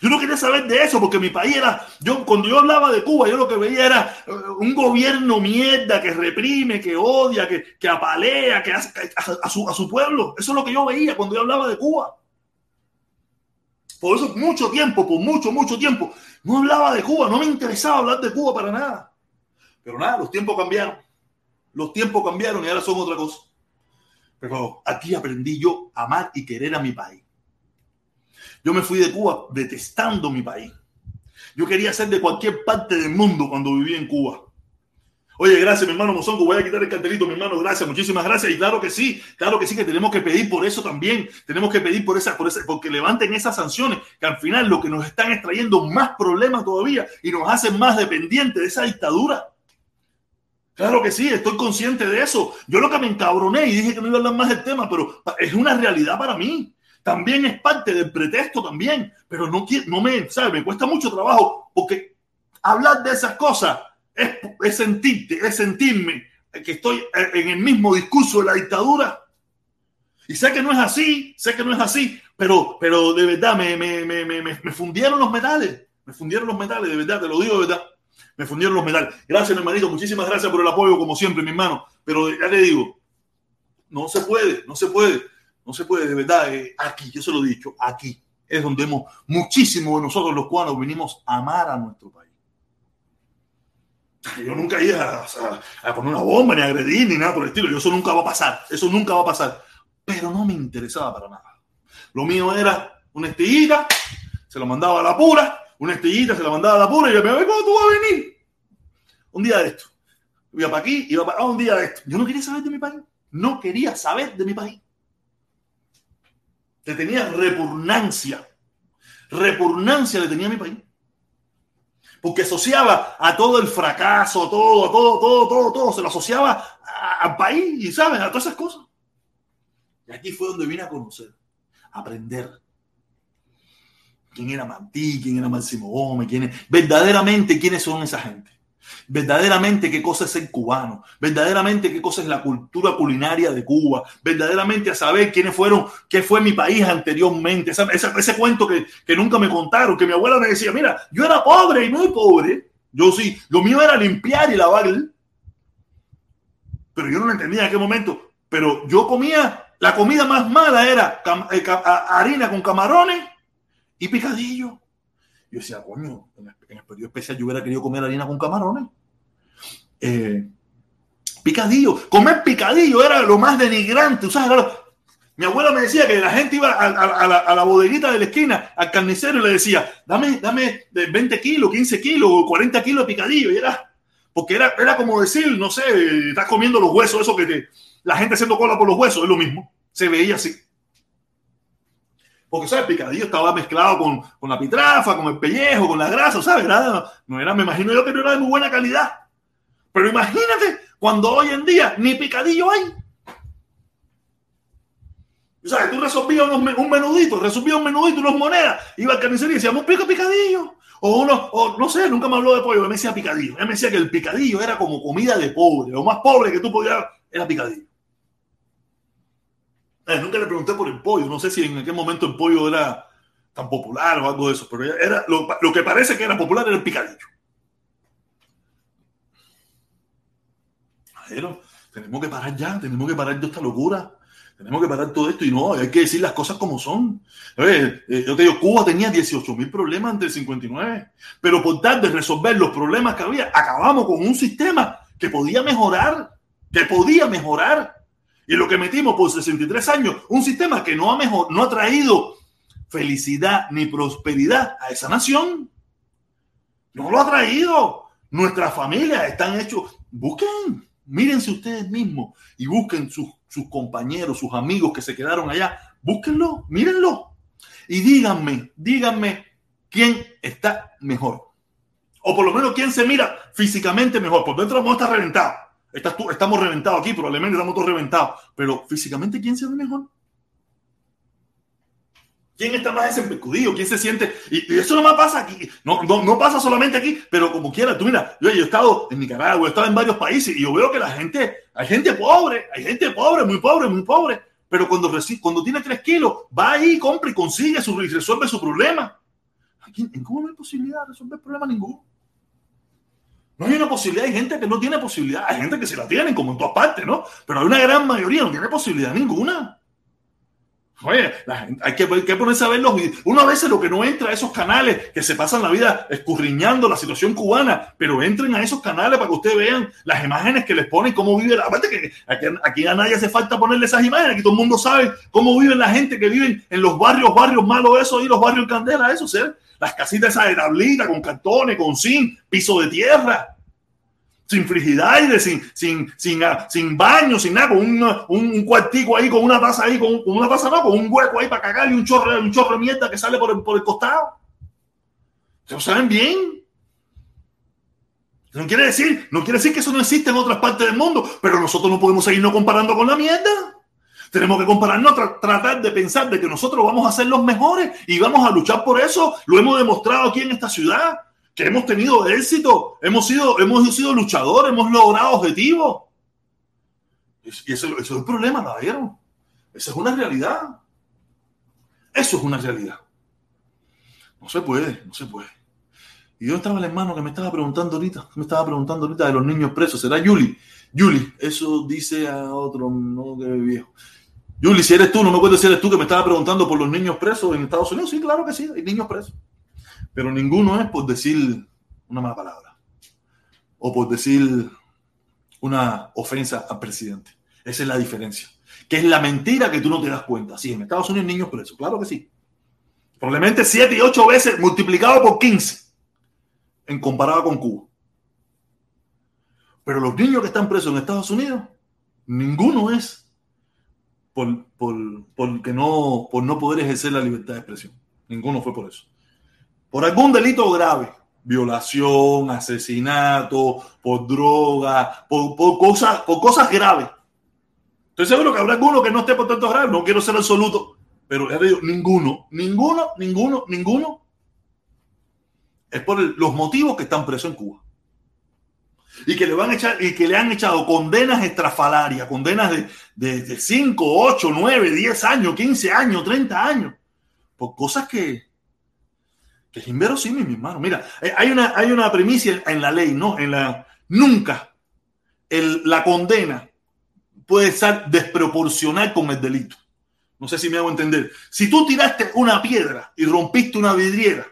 Yo no quería saber de eso porque mi país era, yo cuando yo hablaba de Cuba, yo lo que veía era eh, un gobierno mierda que reprime, que odia, que, que apalea, que hace a, su, a su pueblo. Eso es lo que yo veía cuando yo hablaba de Cuba. Por eso mucho tiempo, por mucho, mucho tiempo, no hablaba de Cuba, no me interesaba hablar de Cuba para nada. Pero nada, los tiempos cambiaron. Los tiempos cambiaron y ahora son otra cosa. Pero aquí aprendí yo a amar y querer a mi país. Yo me fui de Cuba detestando mi país. Yo quería ser de cualquier parte del mundo cuando vivía en Cuba. Oye, gracias, mi hermano Mozongo. Voy a quitar el cartelito, mi hermano. Gracias, muchísimas gracias. Y claro que sí, claro que sí, que tenemos que pedir por eso también. Tenemos que pedir por esa, por esa, porque levanten esas sanciones, que al final lo que nos están extrayendo más problemas todavía y nos hacen más dependientes de esa dictadura. Claro que sí, estoy consciente de eso. Yo lo que me encabroné y dije que no iba a hablar más del tema, pero es una realidad para mí. También es parte del pretexto también, pero no, no me, ¿sabes? Me cuesta mucho trabajo porque hablar de esas cosas es, sentirte, es sentirme que estoy en el mismo discurso de la dictadura. Y sé que no es así, sé que no es así, pero, pero de verdad me, me, me, me, fundieron los metales, me fundieron los metales, de verdad, te lo digo de verdad, me fundieron los metales. Gracias, hermanito, muchísimas gracias por el apoyo, como siempre, mi hermano, pero ya te digo, no se puede, no se puede, no se puede, de verdad, eh, aquí, yo se lo he dicho, aquí es donde hemos, muchísimo de nosotros los cubanos venimos a amar a nuestro país. Yo nunca iba a, poner una bomba, ni a agredir, ni nada por el estilo. eso nunca va a pasar. Eso nunca va a pasar. Pero no me interesaba para nada. Lo mío era una estrellita, se lo mandaba a la pura, una estrellita se la mandaba a la pura y yo me ¿cuándo tú vas a venir? Un día de esto. Iba para aquí, iba para ah, un día de esto. Yo no quería saber de mi país. No quería saber de mi país. Le tenía repugnancia. Repugnancia le tenía a mi país porque asociaba a todo el fracaso, todo, todo, todo, todo, todo, se lo asociaba al país y, ¿sabes? A todas esas cosas. Y aquí fue donde vine a conocer, a aprender quién era Mantí, quién era Máximo Gómez, quién es, verdaderamente quiénes son esa gente verdaderamente qué cosa es ser cubano, verdaderamente qué cosa es la cultura culinaria de Cuba, verdaderamente a saber quiénes fueron, qué fue mi país anteriormente, ese cuento que, que, nunca me contaron, que mi abuela me decía, mira, yo era pobre y muy pobre, yo sí, lo mío era limpiar y lavar, pero yo no lo entendía en aquel momento, pero yo comía, la comida más mala era eh, harina con camarones y picadillo. Yo decía, coño, en el, periodo especial yo hubiera querido comer harina con camarones. Eh, picadillo, comer picadillo era lo más denigrante. mi abuela me decía que la gente iba a, la, bodeguita de la esquina, al carnicero, y le decía, dame, dame 20 kilos, 15 kilos, 40 kilos de picadillo. Y era, porque era, era como decir, no sé, estás comiendo los huesos, eso que te, la gente haciendo cola por los huesos, es lo mismo. Se veía así. Porque, ¿sabes? Picadillo estaba mezclado con, con, la pitrafa, con el pellejo, con la grasa, ¿sabes? no era, me imagino yo que no era de muy buena calidad. Pero imagínate cuando hoy en día ni picadillo hay. ¿Sabes? Tú resolvías un menudito, resolvías un menudito, unas monedas, iba al carnicero y decía, un pico picadillo. O uno, o no sé, nunca me habló de pollo, me decía picadillo. Él me decía que el picadillo era como comida de pobre, lo más pobre que tú podías, era picadillo. Eh, nunca le pregunté por el pollo. No sé si en aquel momento el pollo era tan popular o algo de eso, pero era lo, que parece que era popular era el picadillo. Pero tenemos que parar ya, tenemos que parar de esta locura. Tenemos que parar todo esto y no, hay que decir las cosas como son. Eh, yo te digo, Cuba tenía 18 mil problemas antes del 59, pero por tal de resolver los problemas que había, acabamos con un sistema que podía mejorar, que podía mejorar. Y lo que metimos por 63 años, un sistema que no ha, mejor, no ha traído felicidad ni prosperidad a esa nación. No lo ha traído. Nuestras familias están hechos. Busquen, mírense ustedes mismos y busquen sus, sus compañeros, sus amigos que se quedaron allá. Búsquenlo, mírenlo. Y díganme, díganme quién está mejor. O por lo menos quién se mira físicamente mejor. Por dentro vamos a estamos reventados aquí, probablemente estamos todos reventados, pero físicamente, ¿quién se ve mejor? ¿Quién está más desempecudido? ¿Quién se siente? Y, eso no más pasa aquí. No, no, pasa solamente aquí, pero como quiera. Tú mira, yo, he estado en Nicaragua, he estado en varios países y yo veo que la gente, hay gente pobre, hay gente pobre, muy pobre, muy pobre, pero cuando, cuando tiene 3 kilos, va ahí, compra y consigue su, resuelve su problema. En Cuba no hay posibilidad de resolver problema ninguno. No hay una posibilidad, hay gente que no tiene posibilidad, hay gente que se la tiene, como en todas partes, ¿no? Pero hay una gran mayoría no tiene posibilidad ninguna. Oye, hay, que, ponerse a ver los videos. Uno a veces lo que no entra a esos canales que se pasan la vida escurriñando la situación cubana, pero entren a esos canales para que ustedes vean las imágenes que les ponen, cómo vive. Aparte que aquí, a nadie hace falta ponerle esas imágenes, aquí todo el mundo sabe cómo vive la gente que vive en los barrios, barrios malos, eso, y los barrios candela, eso, ¿sí? Las casitas esas de tablita, con cartones, con zinc, piso de tierra sin frigidaire, sin, sin, sin, ah, sin baño, sin nada, con un, cuartico ahí, con una taza ahí, con, una taza no, con un hueco ahí para cagar y un chorro, un chorro de mierda que sale por el, por el costado. Se lo saben bien. No quiere decir, no quiere decir que eso no existe en otras partes del mundo, pero nosotros no podemos seguirnos comparando con la mierda. Tenemos que compararnos, tratar de pensar de que nosotros vamos a ser los mejores y vamos a luchar por eso. Lo hemos demostrado aquí en esta ciudad que hemos tenido éxito, hemos sido, hemos sido luchadores, hemos logrado objetivos. Y eso, es el problema, caballero. Esa es una realidad. Eso es una realidad. No se puede, no se puede. Y yo estaba el hermano que me estaba preguntando ahorita, me estaba preguntando ahorita de los niños presos. ¿Será Yuli? Yuli, eso dice a otro, no que viejo. Yuli, si eres tú, no me acuerdo si eres tú que me estaba preguntando por los niños presos en Estados Unidos. Sí, claro que sí, hay niños presos pero ninguno es por decir una mala palabra o por decir una ofensa al presidente. Esa es la diferencia. Que es la mentira que tú no te das cuenta. Sí, en Estados Unidos niños presos, claro que sí. Probablemente 7 y 8 veces multiplicado por 15 en comparado con Cuba. Pero los niños que están presos en Estados Unidos, ninguno es por, por, no, por no poder ejercer la libertad de expresión. Ninguno fue por eso por algún delito grave, violación, asesinato, por droga, por, cosas, por cosas graves. Estoy seguro que habrá alguno que no esté por tanto grave, no quiero ser absoluto, pero ya digo, ninguno, ninguno, ninguno, ninguno es por los motivos que están presos en Cuba. Y que le van a echar, y que le han echado condenas estrafalarias, condenas de, de 5, 8, 9, 10 años, 15 años, 30 años, por cosas que, es inverosímil, mi hermano. Mira, eh, hay una, hay una primicia en la ley, ¿no? En la, nunca el, la condena puede ser desproporcional con el delito. No sé si me hago entender. Si tú tiraste una piedra y rompiste una vidriera,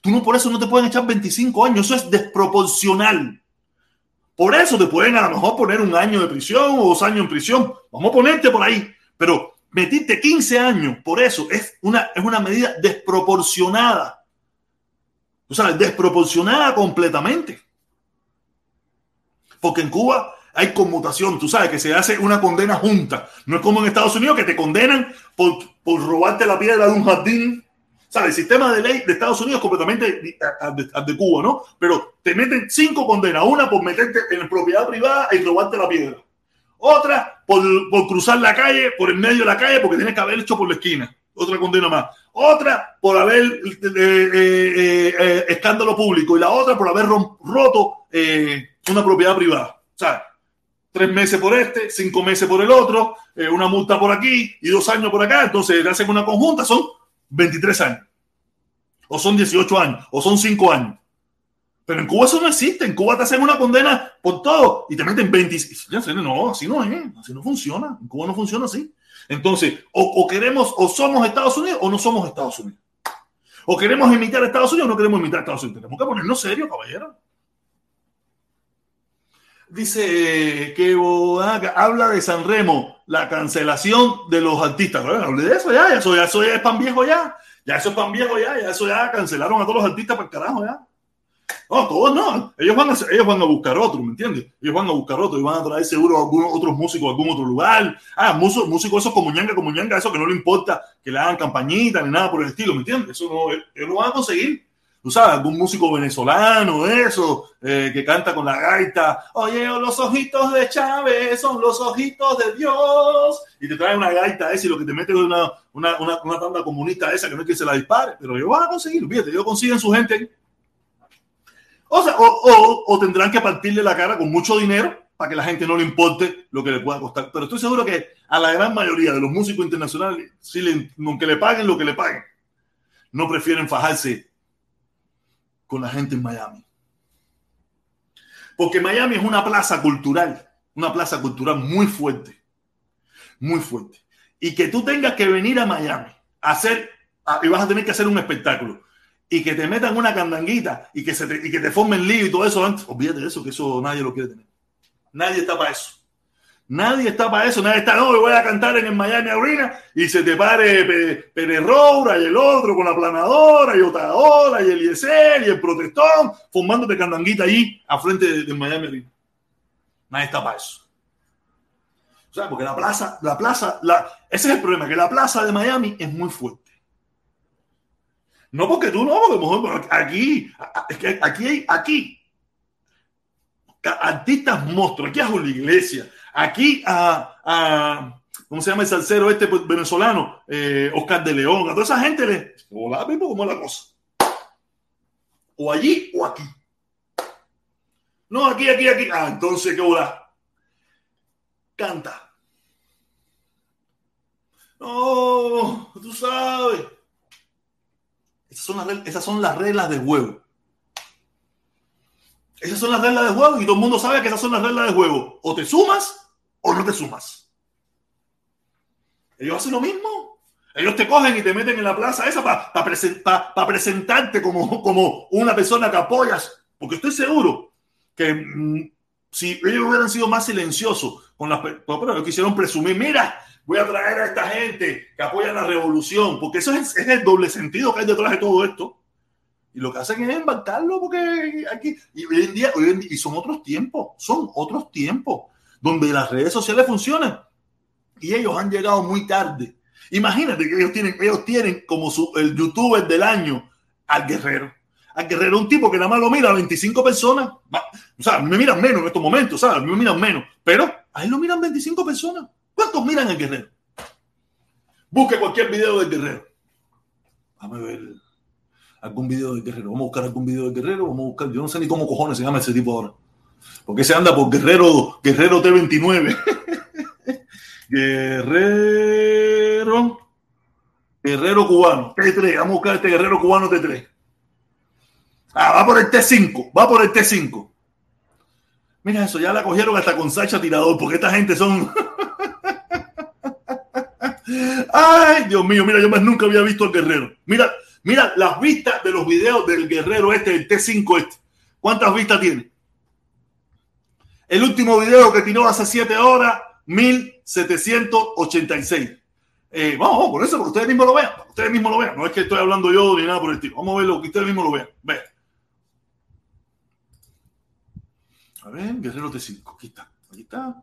tú no por eso no te pueden echar 25 años. Eso es desproporcional. Por eso te pueden a lo mejor poner un año de prisión o dos años en prisión. Vamos a ponerte por ahí. Pero metiste 15 años por eso es una, es una medida desproporcionada tú sabes, desproporcionada completamente. Porque en Cuba hay conmutación, tú sabes que se hace una condena junta. No es como en Estados Unidos que te condenan por, por robarte la piedra de un jardín. ¿Sabes? El sistema de ley de Estados Unidos completamente al de, Cuba, ¿no? Pero te meten cinco condenas. Una por meterte en propiedad privada y robarte la piedra. Otra por, por cruzar la calle, por el medio de la calle, porque tienes que haber hecho por la esquina otra condena más. Otra por haber eh, eh, eh, escándalo público y la otra por haber roto una propiedad privada. Sea, tres meses por este, cinco meses por el otro, una multa por aquí y dos años por acá. Entonces, le hacen una conjunta, son 23 años. O son 18 años, o son 5 años. Pero en Cuba eso no existe. En Cuba te hacen una condena por todo y te meten 26. No, así no es. Así no funciona. En Cuba no funciona así. Entonces, o, queremos, o somos Estados Unidos o no somos Estados Unidos. O queremos imitar a Estados Unidos o no queremos imitar a Estados Unidos. Tenemos que ponernos serio, caballero. Dice que habla de San Remo, la cancelación de los artistas. Hablé de eso ya, eso ya, eso ya es pan viejo ya. Ya eso es pan viejo ya, ya eso ya cancelaron a todos los artistas para el carajo ya. No, todos no. Ellos van, a, ellos van a buscar otro, ¿me entiendes? Ellos van a buscar otro y van a traer seguro a algunos otros músicos a algún otro lugar. Ah, músicos, músicos esos como ñanga, como ñanga, eso que no le importa que le hagan campañita ni nada por el estilo, ¿me entiendes? Eso no, ellos lo van a conseguir. Tú sabes, algún músico venezolano, eso, eh, que canta con la gaita. Oye, los ojitos de Chávez son los ojitos de Dios. Y te trae una gaita esa y lo que te mete es una, una, una, una tanda comunista esa que no es que se la dispare. Pero ellos van a conseguir, fíjate, ellos consiguen su gente o, sea, o, tendrán que partirle la cara con mucho dinero para que la gente no le importe lo que le pueda costar. Pero estoy seguro que a la gran mayoría de los músicos internacionales, si aunque le paguen lo que le paguen, no prefieren fajarse con la gente en Miami. Porque Miami es una plaza cultural, una plaza cultural muy fuerte, muy fuerte. Y que tú tengas que venir a Miami a hacer, y vas a tener que hacer un espectáculo, y que te metan una candanguita y que, se te, y que te formen lío y todo eso, antes, olvídate de eso, que eso nadie lo quiere tener. Nadie está para eso. Nadie está para eso, nadie está, no, voy a cantar en el Miami Arena y se te pare Pérez Roura y el otro con la planadora y Otaola y el Eliezer y el Protestón formándote candanguita ahí a frente del Miami Arena. Nadie está para eso. O sea, porque la plaza, la plaza, la, ese es el problema, que la plaza de Miami es muy fuerte. No porque tú no, porque aquí, aquí, hay, aquí artistas monstruos. Aquí a Julio Iglesias, aquí a, ¿cómo se llama el salsero este pues, venezolano? Eh, Oscar de León, a toda esa gente le. Hola, ¿cómo es la cosa? O allí o aquí. No, aquí, aquí, aquí. Ah, entonces, ¿qué hola? Canta. No, tú sabes. Esas son las, esas son las reglas de juego. Esas son las reglas de juego y todo el mundo sabe que esas son las reglas de juego. O te sumas o no te sumas. Ellos hacen lo mismo. Ellos te cogen y te meten en la plaza esa para presentarte como, como una persona que apoyas. Porque estoy seguro que mm, si ellos hubieran sido más silenciosos con las pero quisieron presumir, mira, voy a traer a esta gente que apoya la revolución, porque eso es, es el doble sentido que hay detrás de todo esto. Y lo que hacen es embarcarlo porque aquí, y hoy en día, y son otros tiempos, son otros tiempos donde las redes sociales funcionan y ellos han llegado muy tarde. Imagínate que ellos tienen, ellos tienen como su, el youtuber del año al guerrero. Al guerrero, un tipo que nada más lo mira a 25 personas. O sea, me miran menos en estos momentos, ¿sabes? Me miran menos. Pero a él lo miran 25 personas. ¿Cuántos miran al guerrero? Busque cualquier video del guerrero. A ver algún video de Guerrero. Vamos a buscar algún video de Guerrero. Vamos a buscar. Yo no sé ni cómo cojones se llama ese tipo ahora. Porque se anda por Guerrero, Guerrero T29. Guerrero. Guerrero cubano. T3. Vamos a buscar este Guerrero cubano T3. Ah, va por el T5. Va por el T5. Mira eso, ya la cogieron hasta con Sacha Tirador, porque esta gente son. Ay, Dios mío, mira, yo más nunca había visto al guerrero. Mira, Mira las vistas de los videos del guerrero este, el T5 este. ¿Cuántas vistas tiene? El último video que tiró hace 7 horas, 1786. Eh, vamos, vamos, por eso, porque ustedes mismos lo vean. Ustedes mismos lo vean. No es que estoy hablando yo ni nada por el estilo. Vamos a ver lo que ustedes mismos lo vean. Ve. A ver, Guerrero T5. Aquí está. Aquí está.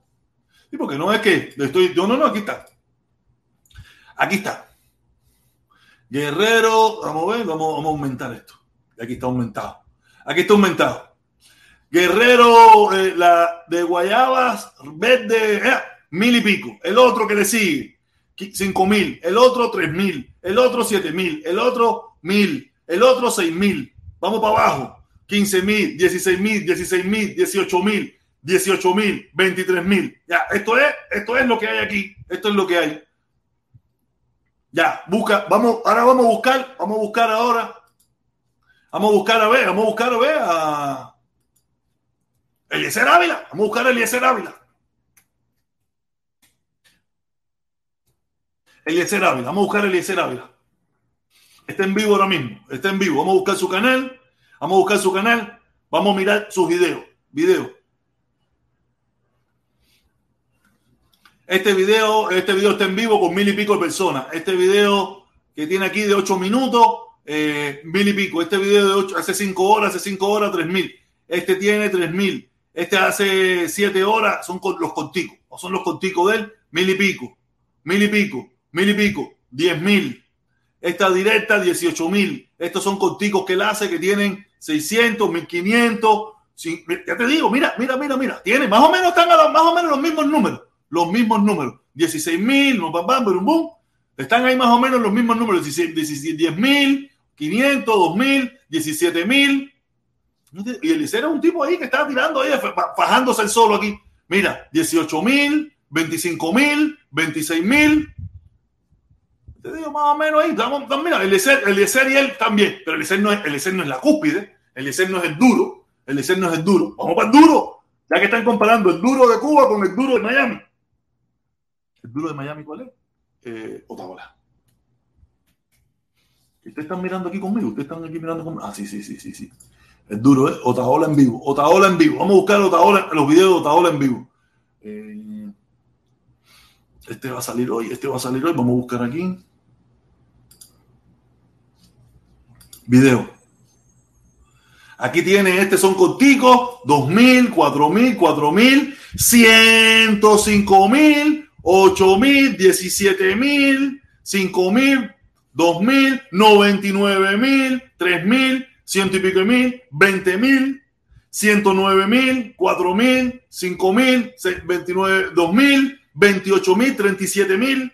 Y porque no es que estoy. Yo no, no, aquí está. Aquí está. Guerrero, vamos a ver, vamos, a aumentar esto. Aquí está aumentado. Aquí está aumentado. Guerrero, eh, la de Guayabas, verde, eh, mil y pico. El otro que le sigue, cinco mil. El otro, tres mil. El otro, siete mil. El otro, mil. El otro, seis mil. Vamos para abajo. 15 mil, 16 mil, 16 mil, 18 mil, 18 mil, 23 mil. Ya, esto es, esto es lo que hay aquí. Esto es lo que hay. Ya, busca, vamos, ahora vamos a buscar, vamos a buscar ahora. Vamos a buscar a ver, vamos a buscar a ver a Eliezer Ávila. Vamos a buscar a Eliezer Ávila. Eliezer Ávila, vamos a buscar a Eliezer Ávila. Está en vivo ahora mismo, está en vivo. Vamos a buscar su canal, vamos a buscar su canal, vamos a mirar sus videos. Videos. Este video, este video está en vivo con mil y pico de personas. Este video que tiene aquí de ocho minutos, eh, mil y pico. Este video de ocho, hace cinco horas, hace cinco horas, tres mil. Este tiene tres mil. Este hace siete horas, son los conticos. O son los conticos de él, mil y pico. Mil y pico, mil y pico, diez mil. Esta directa, dieciocho mil. Estos son conticos que él hace que tienen 600, 1500. Ya te digo, mira, mira, mira, mira. Tiene más o menos, están a más o menos los mismos números los mismos números. 16 mil, están ahí más o menos los mismos números. 10 mil, 500, 2 mil, 17 mil. Y Eliseo era un tipo ahí que estaba tirando ahí, fajándose el solo aquí. Mira, 18 mil, 25 mil, 26 mil. Te digo más o menos ahí. mira, el Eliezer y él también. Pero el no, es, no es la cúspide. El Eliezer no es el duro. El Eliezer no es el duro. Vamos para el duro. Ya que están comparando el duro de Cuba con el duro de Miami. ¿El duro de Miami cuál es? Eh, Otaola. Ustedes están mirando aquí conmigo. Ustedes están aquí mirando conmigo. Ah, sí, sí, sí, sí, sí. Es duro, ¿eh? Otaola en vivo. Otaola en vivo. Vamos a buscar Otaola, los videos de Otaola en vivo. Eh, este va a salir hoy. Este va a salir hoy. Vamos a buscar aquí. Video. Aquí tienen, este son corticos, 2000, 4000, 4000, 105.000, 8000, 17000, 5000, 2000, 99000, 3000, ciento y pico mil, 20 mil, 109 mil, 4 mil, 5 mil, 29, 2 mil, 28 mil, 37 mil,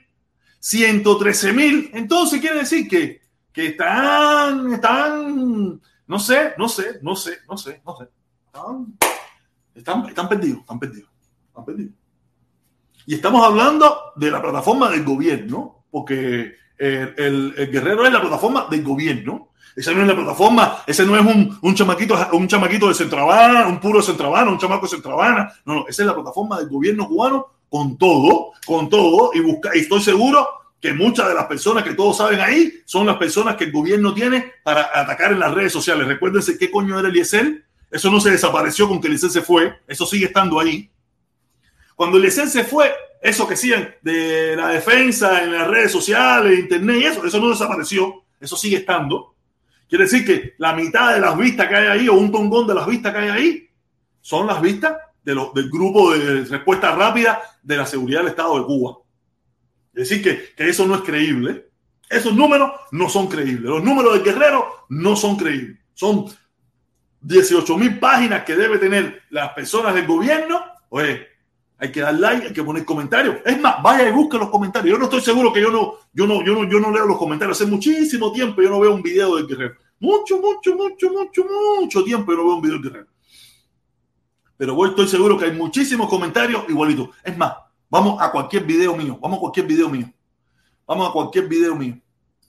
113 mil. Entonces quiere decir que, que están, están no sé, no sé, no sé, no sé, no sé. Están, están, perdidos, están perdidos, están perdidos. Y estamos hablando de la plataforma del gobierno, porque el, el, guerrero es la plataforma del gobierno. Esa no es la plataforma, ese no es un, un chamaquito, un chamaquito de Centravana, un puro de Centravana, un chamaco de Centravana. No, no, esa es la plataforma del gobierno cubano con todo, con todo, y, busca, estoy seguro que muchas de las personas que todos saben ahí son las personas que el gobierno tiene para atacar en las redes sociales. Recuérdense qué coño era Eliezer. Eso no se desapareció con que Eliezer se fue. Eso sigue estando ahí. Cuando Eliezer se fue, eso que hacían de la defensa en las redes sociales, internet y eso, eso no desapareció. Eso sigue estando. Quiere decir que la mitad de las vistas que hay ahí, o un tongón de las vistas que hay ahí, son las vistas de del grupo de respuesta rápida de la seguridad del Estado de Cuba. Es decir, que, que eso no es creíble. Esos números no son creíbles. Los números del guerrero no son creíbles. Son 18 mil páginas que debe tener las personas del gobierno. Oye, hay que dar like, hay que poner comentarios. Es más, vaya y busque los comentarios. Yo no estoy seguro que yo no, yo no, yo no, yo no leo los comentarios. Hace muchísimo tiempo yo no veo un video del guerrero. Mucho, mucho, mucho, mucho, mucho tiempo yo no veo un video del guerrero. Pero voy, estoy seguro que hay muchísimos comentarios igualitos. Es más, Vamos a cualquier video mío. Vamos a cualquier video mío. Vamos a cualquier video mío.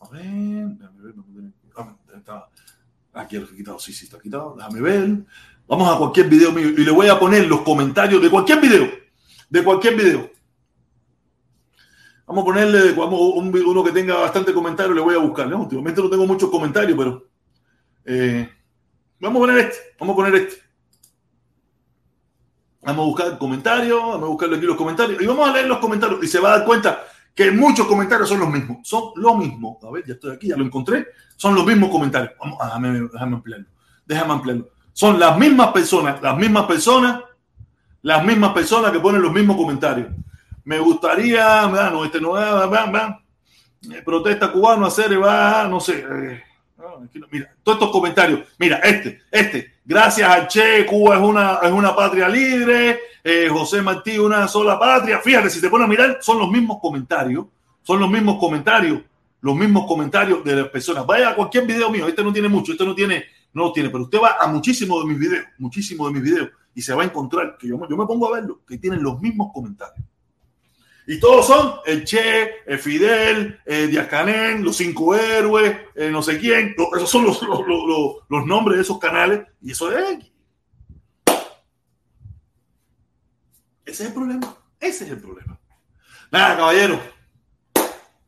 A ver, déjame ver. Está, aquí lo he quitado. Sí, sí, está quitado. Déjame ver. Vamos a cualquier video mío y le voy a poner los comentarios de cualquier video. De cualquier video. Vamos a ponerle uno que tenga bastante comentarios, le voy a buscar. ¿no? Últimamente no tengo muchos comentarios, pero eh, vamos a poner este. Vamos a poner este. Vamos a buscar comentarios, vamos a buscarle aquí los comentarios y vamos a leer los comentarios y se va a dar cuenta que muchos comentarios son los mismos. Son lo mismo. A ver, ya estoy aquí, ya lo encontré. Son los mismos comentarios. Vamos, déjame, déjame ampliarlo. Déjame ampliarlo. Son las mismas personas, las mismas personas, las mismas personas que ponen los mismos comentarios. Me gustaría, no, este no, va, protesta cubano, hacer, va, no sé. Eh, mira, todos estos comentarios. Mira, este, este. Gracias a Che, Cuba es una, es una patria libre. Eh, José Martí, una sola patria. Fíjate, si te pones a mirar, son los mismos comentarios. Son los mismos comentarios. Los mismos comentarios de las personas. Vaya a cualquier video mío. Este no tiene mucho, este no tiene, no lo tiene. Pero usted va a muchísimos de mis videos, muchísimos de mis videos, y se va a encontrar que yo, yo me pongo a verlo, que tienen los mismos comentarios. Y todos son el Che, el Fidel, el Díaz Canén, los cinco héroes, no sé quién. Esos son los, los, nombres de esos canales. Y eso es Ese es el problema. Ese es el problema. Nada, caballero.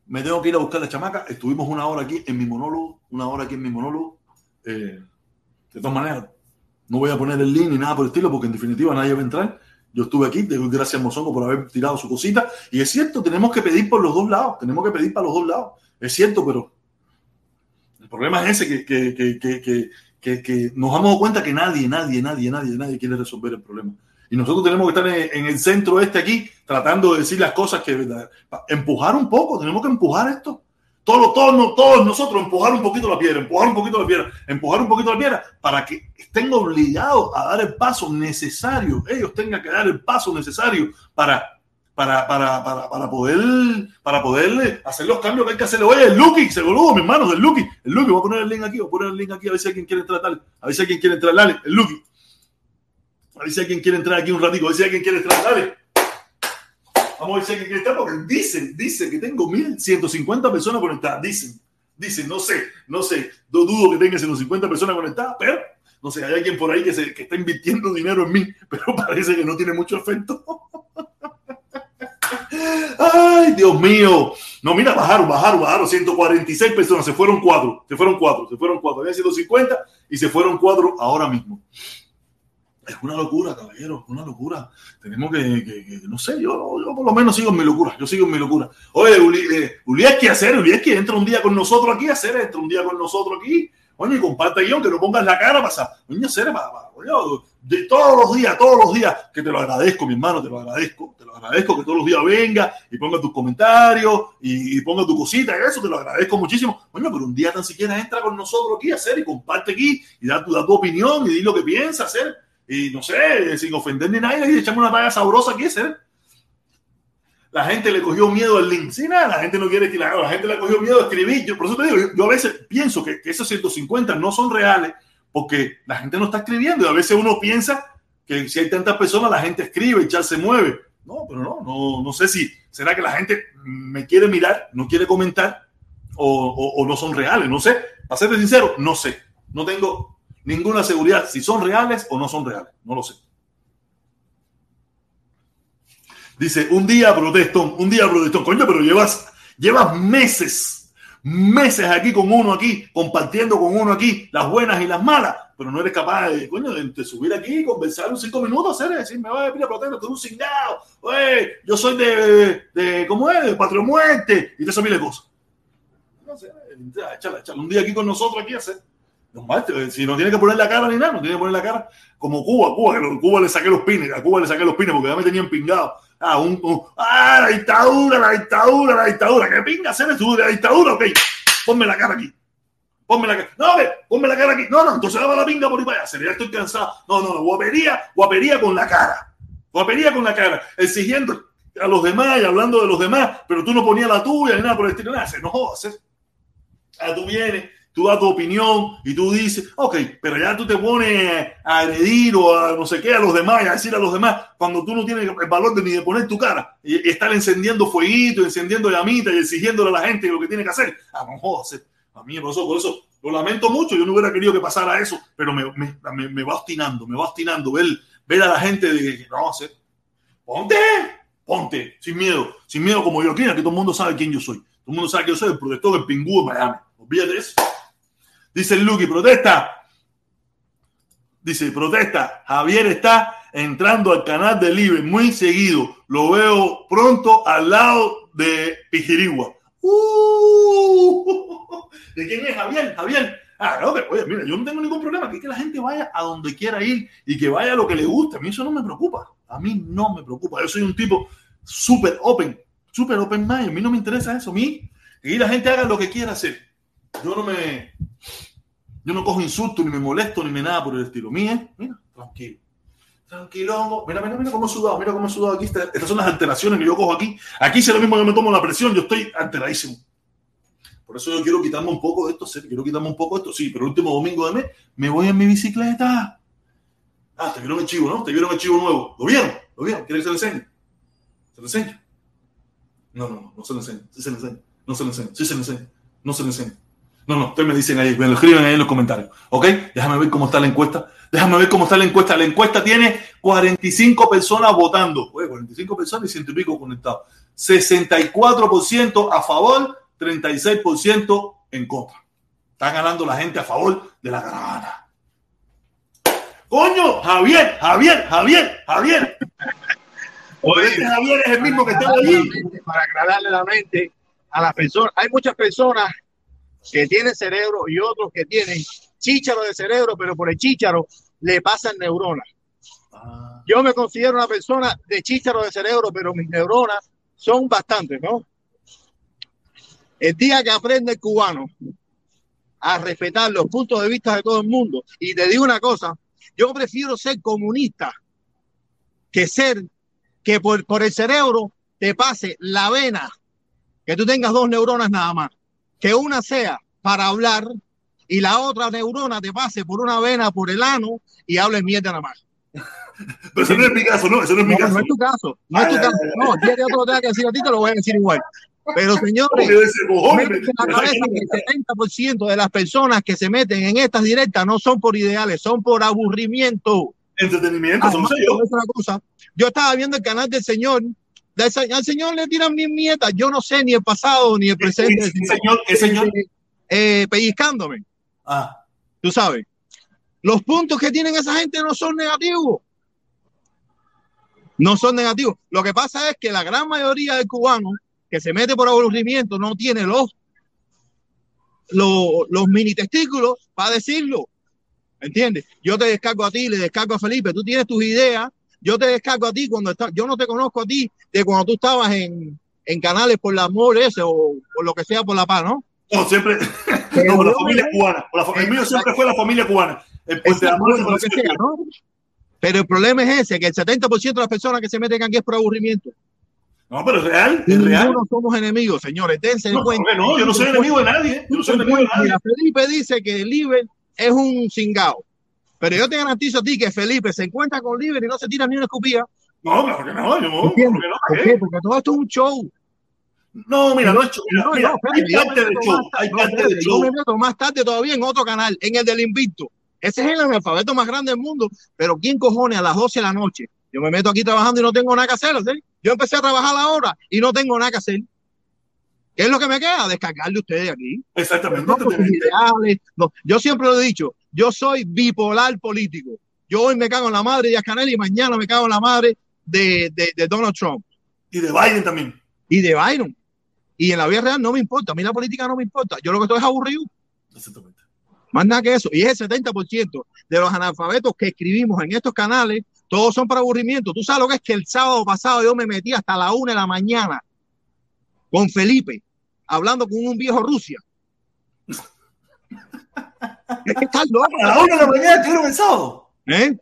Me tengo que ir a buscar la chamaca. Estuvimos una hora aquí en mi monólogo. Una hora aquí en mi monólogo. Eh, de todas maneras, no voy a poner el link ni nada por el estilo, porque en definitiva nadie va a entrar. Yo estuve aquí, doy gracias a Mozongo por haber tirado su cosita. Y es cierto, tenemos que pedir por los dos lados, tenemos que pedir para los dos lados. Es cierto, pero el problema es ese, que, que, que, que, nos dado cuenta que nadie, nadie, nadie, nadie, nadie quiere resolver el problema. Y nosotros tenemos que estar en, el centro este aquí, tratando de decir las cosas que empujar un poco, tenemos que empujar esto. Todos, todos, todos nosotros empujar un poquito la piedra, empujar un poquito la piedra, empujar un poquito la piedra para que estén obligados a dar el paso necesario, ellos tengan que dar el paso necesario para, para, para, para, para poder para poder hacer los cambios que hay que hacer. Oye, el Lucky, se boludo, mis hermanos, el Lucky, el Lucky, voy a poner el link aquí, voy a poner el link aquí a ver si alguien quiere entrar, a ver si alguien quiere entrar, dale, el Lucky. A ver si alguien quiere entrar aquí un ratito. A ver si alguien quiere entrar. Dale. Vamos a ver si alguien quiere entrar porque dicen, dicen que tengo 1150 personas conectadas. Dicen, dicen, no sé, no sé. Dudo que tenga 150 personas conectadas, pero no sé, hay alguien por ahí que, que está invirtiendo dinero en mí, pero parece que no tiene mucho efecto. Ay, Dios mío. No, mira, bajaron, bajaron, bajaron. 146 personas, se fueron cuatro, se fueron cuatro, se fueron cuatro. Había 150 y se fueron cuatro ahora mismo. Es una locura, caballero, una locura. Tenemos que, no sé, yo, yo, por lo menos sigo en mi locura, yo sigo en mi locura. Oye, Uli, eh, ¿qué hacer? que entra un día con nosotros aquí, hacer, entra un día con nosotros aquí. Oye, comparte guion, que no pongas la cara, pasa. Oye, hacer, de todos los días, todos los días, que te lo agradezco, mi hermano, te lo agradezco, te lo agradezco que todos los días venga y ponga tus comentarios y, ponga tu cosita, eso te lo agradezco muchísimo. Bueno, pero un día tan siquiera entra con nosotros aquí a hacer y comparte aquí y da tu, da tu opinión y di lo que piensas hacer. Y no sé, sin ofender ni nadie, y echamos una talla sabrosa aquí. La gente le cogió miedo al link. Sí, nada, la gente no quiere que la, gente le cogió miedo a escribir. Yo, por eso te digo, yo, a veces pienso que, que esos 150 no son reales porque la gente no está escribiendo y a veces uno piensa que si hay tantas personas la gente escribe y ya se mueve. No, pero no, no, no sé si será que la gente me quiere mirar, no quiere comentar o, o, no son reales, no sé. Para ser sincero, no sé. No tengo ninguna seguridad si son reales o no son reales, no lo sé. Dice, un día protestón, un día protestón, coño, pero llevas, llevas meses meses aquí con uno aquí, compartiendo con uno aquí las buenas y las malas, pero no eres capaz de, coño, de, subir aquí, conversar un cinco minutos, hacer, decir, me voy a pedir protesta, tú un cingado, oye, yo soy de, de, ¿cómo es? De y te eso de cosas. No sé, un día aquí con nosotros aquí hacer. Si no tiene que poner la cara ni nada, no tiene que poner la cara. Como Cuba, Cuba, que Cuba le saqué los pines, a Cuba le saqué los pines porque ya me tenían pingado. Ah, un, ah, la dictadura, la dictadura, la dictadura. ¿Qué pinga hacer tú de la dictadura? Ok, ponme la cara aquí. Ponme la cara. No, ve, ponme la cara aquí. No, no, entonces daba la pinga por ahí para allá. Ya estoy cansado. No, no, no, guapería, guapería con la cara. Guapería con la cara. Exigiendo a los demás y hablando de los demás, pero tú no ponías la tuya ni nada por el estilo. Nada, se no jodas. ¿eh? Ah, tú vienes tú das tu opinión y tú dices, ok, pero ya tú te pones a agredir o a no sé qué a los demás y a decir a los demás cuando tú no tienes el valor de ni de poner tu cara y, estar encendiendo fueguito, encendiendo llamita y exigiéndole a la gente lo que tiene que hacer. Ah, no jodas, a mí me pasó por eso. Lo lamento mucho, yo no hubiera querido que pasara eso, pero me, me, me, va obstinando, me va obstinando ver, ver a la gente de no hacer. Ponte, ponte, sin miedo, sin miedo como yo, que todo el mundo sabe quién yo soy. Todo el mundo sabe que yo soy el protector del pingú de Miami. Olvídate eso. Dice Lucky, protesta. Dice, protesta. Javier está entrando al canal de Libre muy seguido. Lo veo pronto al lado de Pijirigua. Uh, ¿De quién es Javier? Javier. Ah, no, oye, mira, yo no tengo ningún problema. Que, que la gente vaya a donde quiera ir y que vaya a lo que le guste. A mí eso no me preocupa. A mí no me preocupa. Yo soy un tipo súper open, súper open mind. A mí no me interesa eso. A mí, que la gente haga lo que quiera hacer. Yo no me, yo no cojo insultos, ni me molesto, ni me nada por el estilo. Mira, mira, tranquilo. Tranquilo. Mira, mira, mira cómo he sudado, mira cómo he sudado aquí. Estas son las alteraciones que yo cojo aquí. Aquí si lo mismo yo me tomo la presión, yo estoy alteradísimo. Por eso yo quiero quitarme un poco de esto, ¿sí? quiero quitarme un poco de esto, sí, pero el último domingo de mes me voy en mi bicicleta. Ah, te vieron el chivo, ¿no? Te vieron el chivo nuevo. ¿Lo vieron? ¿Lo vieron? ¿Quieres que se lo enseñe? ¿Se lo enseño? No, no, no, no se lo enseño. Sí se lo enseño. No se lo enseño. Sí se lo enseño. No se lo enseño. No, no, ustedes me dicen ahí, me lo escriben ahí en los comentarios. ¿Ok? Déjame ver cómo está la encuesta. Déjame ver cómo está la encuesta. La encuesta tiene 45 personas votando. Oye, 45 personas y ciento y pico conectados. 64% a favor, 36% en contra. Está ganando la gente a favor de la caravana. Coño, Javier, Javier, Javier, Javier. Oye, este Javier es el mismo que está allí. Para aclararle la mente a las personas. Hay muchas personas que tienen cerebro y otros que tienen chícharo de cerebro, pero por el chícharo le pasan neuronas. Ah. Yo me considero una persona de chícharo de cerebro, pero mis neuronas son bastantes, ¿no? El día que aprende el cubano a respetar los puntos de vista de todo el mundo, y te digo una cosa, yo prefiero ser comunista que ser que por, por el cerebro te pase la vena, que tú tengas dos neuronas nada más que una sea para hablar y la otra neurona te pase por una vena por el ano y hable mierda nada más. Pero ese no es mi caso, no, ese no es mi no, caso. No es tu caso, no es tu caso. No, si otro lo tenga que decir a ti, te lo voy a decir igual. Pero señores, en la cabeza que el 70% de las personas que se meten en estas directas no son por ideales, son por aburrimiento. Entretenimiento, son yo. Cosa, yo estaba viendo el canal del señor, al señor le tiran mi nieta, yo no sé ni el pasado ni el presente. El, señor, el señor. Eh, pellizcándome. Ah. Tú sabes. Los puntos que tienen esa gente no son negativos. No son negativos. Lo que pasa es que la gran mayoría de cubanos que se mete por aburrimiento no tiene los, los, los mini testículos para decirlo. ¿Entiendes? Yo te descargo a ti, le descargo a Felipe, tú tienes tus ideas, yo te descargo a ti cuando estás, yo no te conozco a ti de cuando tú estabas en, en canales por el amor ese o por lo que sea por la paz, ¿no? No, siempre, no, por la familia cubana, por la, el mío siempre fue la familia cubana. El, el de amor, lo que sea, ¿no? Pero el problema es ese, que el 70% de las personas que se meten aquí es por aburrimiento. No, pero es real, es real. No somos enemigos, señores, dense no, cuenta. No, yo no soy enemigo de nadie. Yo no soy enemigo de nadie. Felipe dice que Liber es un cingao. Pero yo te garantizo a ti que Felipe se encuentra con Liber y no se tira ni una escupida. No, claro que no, yo no. ¿Por qué? ¿Por qué? Porque todo esto es un show. No, mira, no es show. Mira, no, mira, no, hay parte del show. Hay parte del show. Yo me meto más tarde todavía en otro canal, en el del Invicto. Ese es el analfabeto más grande del mundo. Pero ¿quién cojones a las 12 de la noche? Yo me meto aquí trabajando y no tengo nada que hacer. ¿sí? Yo empecé a trabajar ahora y no tengo nada que hacer. ¿Qué es lo que me queda? Descargarle ustedes aquí. Exactamente. No, ideales, no. Yo siempre lo he dicho, yo soy bipolar político. Yo hoy me cago en la madre de Canel y mañana me cago en la madre de, de, de, Donald Trump. Y de Biden también. Y de Biden. Y en la vida real no me importa. A mí la política no me importa. Yo lo que estoy es aburrido. Exactamente. Más nada que eso. Y es el 70% de los analfabetos que escribimos en estos canales, todos son para aburrimiento. Tú sabes lo que es que el sábado pasado yo me metí hasta la una de la mañana con Felipe, hablando con un viejo Rusia. Estás loco. A la una de la mañana tuvieron el sábado. ¿Eh?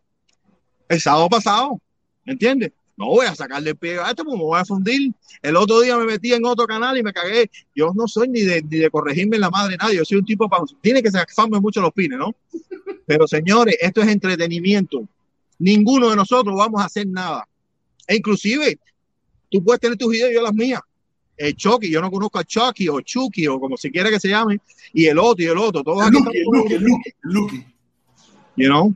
El sábado pasado. ¿Entiendes? No voy a sacarle el pie a esto porque me voy a fundir. El otro día me metí en otro canal y me cagué. Yo no soy ni de, ni de corregirme en la madre de nadie. Yo soy un tipo para. Tiene que sacarme mucho los pines, ¿no? Pero señores, esto es entretenimiento. Ninguno de nosotros vamos a hacer nada. E inclusive, tú puedes tener tus ideas y yo las mías. El Chucky, yo no conozco a Chucky o Chucky o como se quiera que se llame, y el otro y el otro. Todos el Lucky, Lucky, Lucky. You know?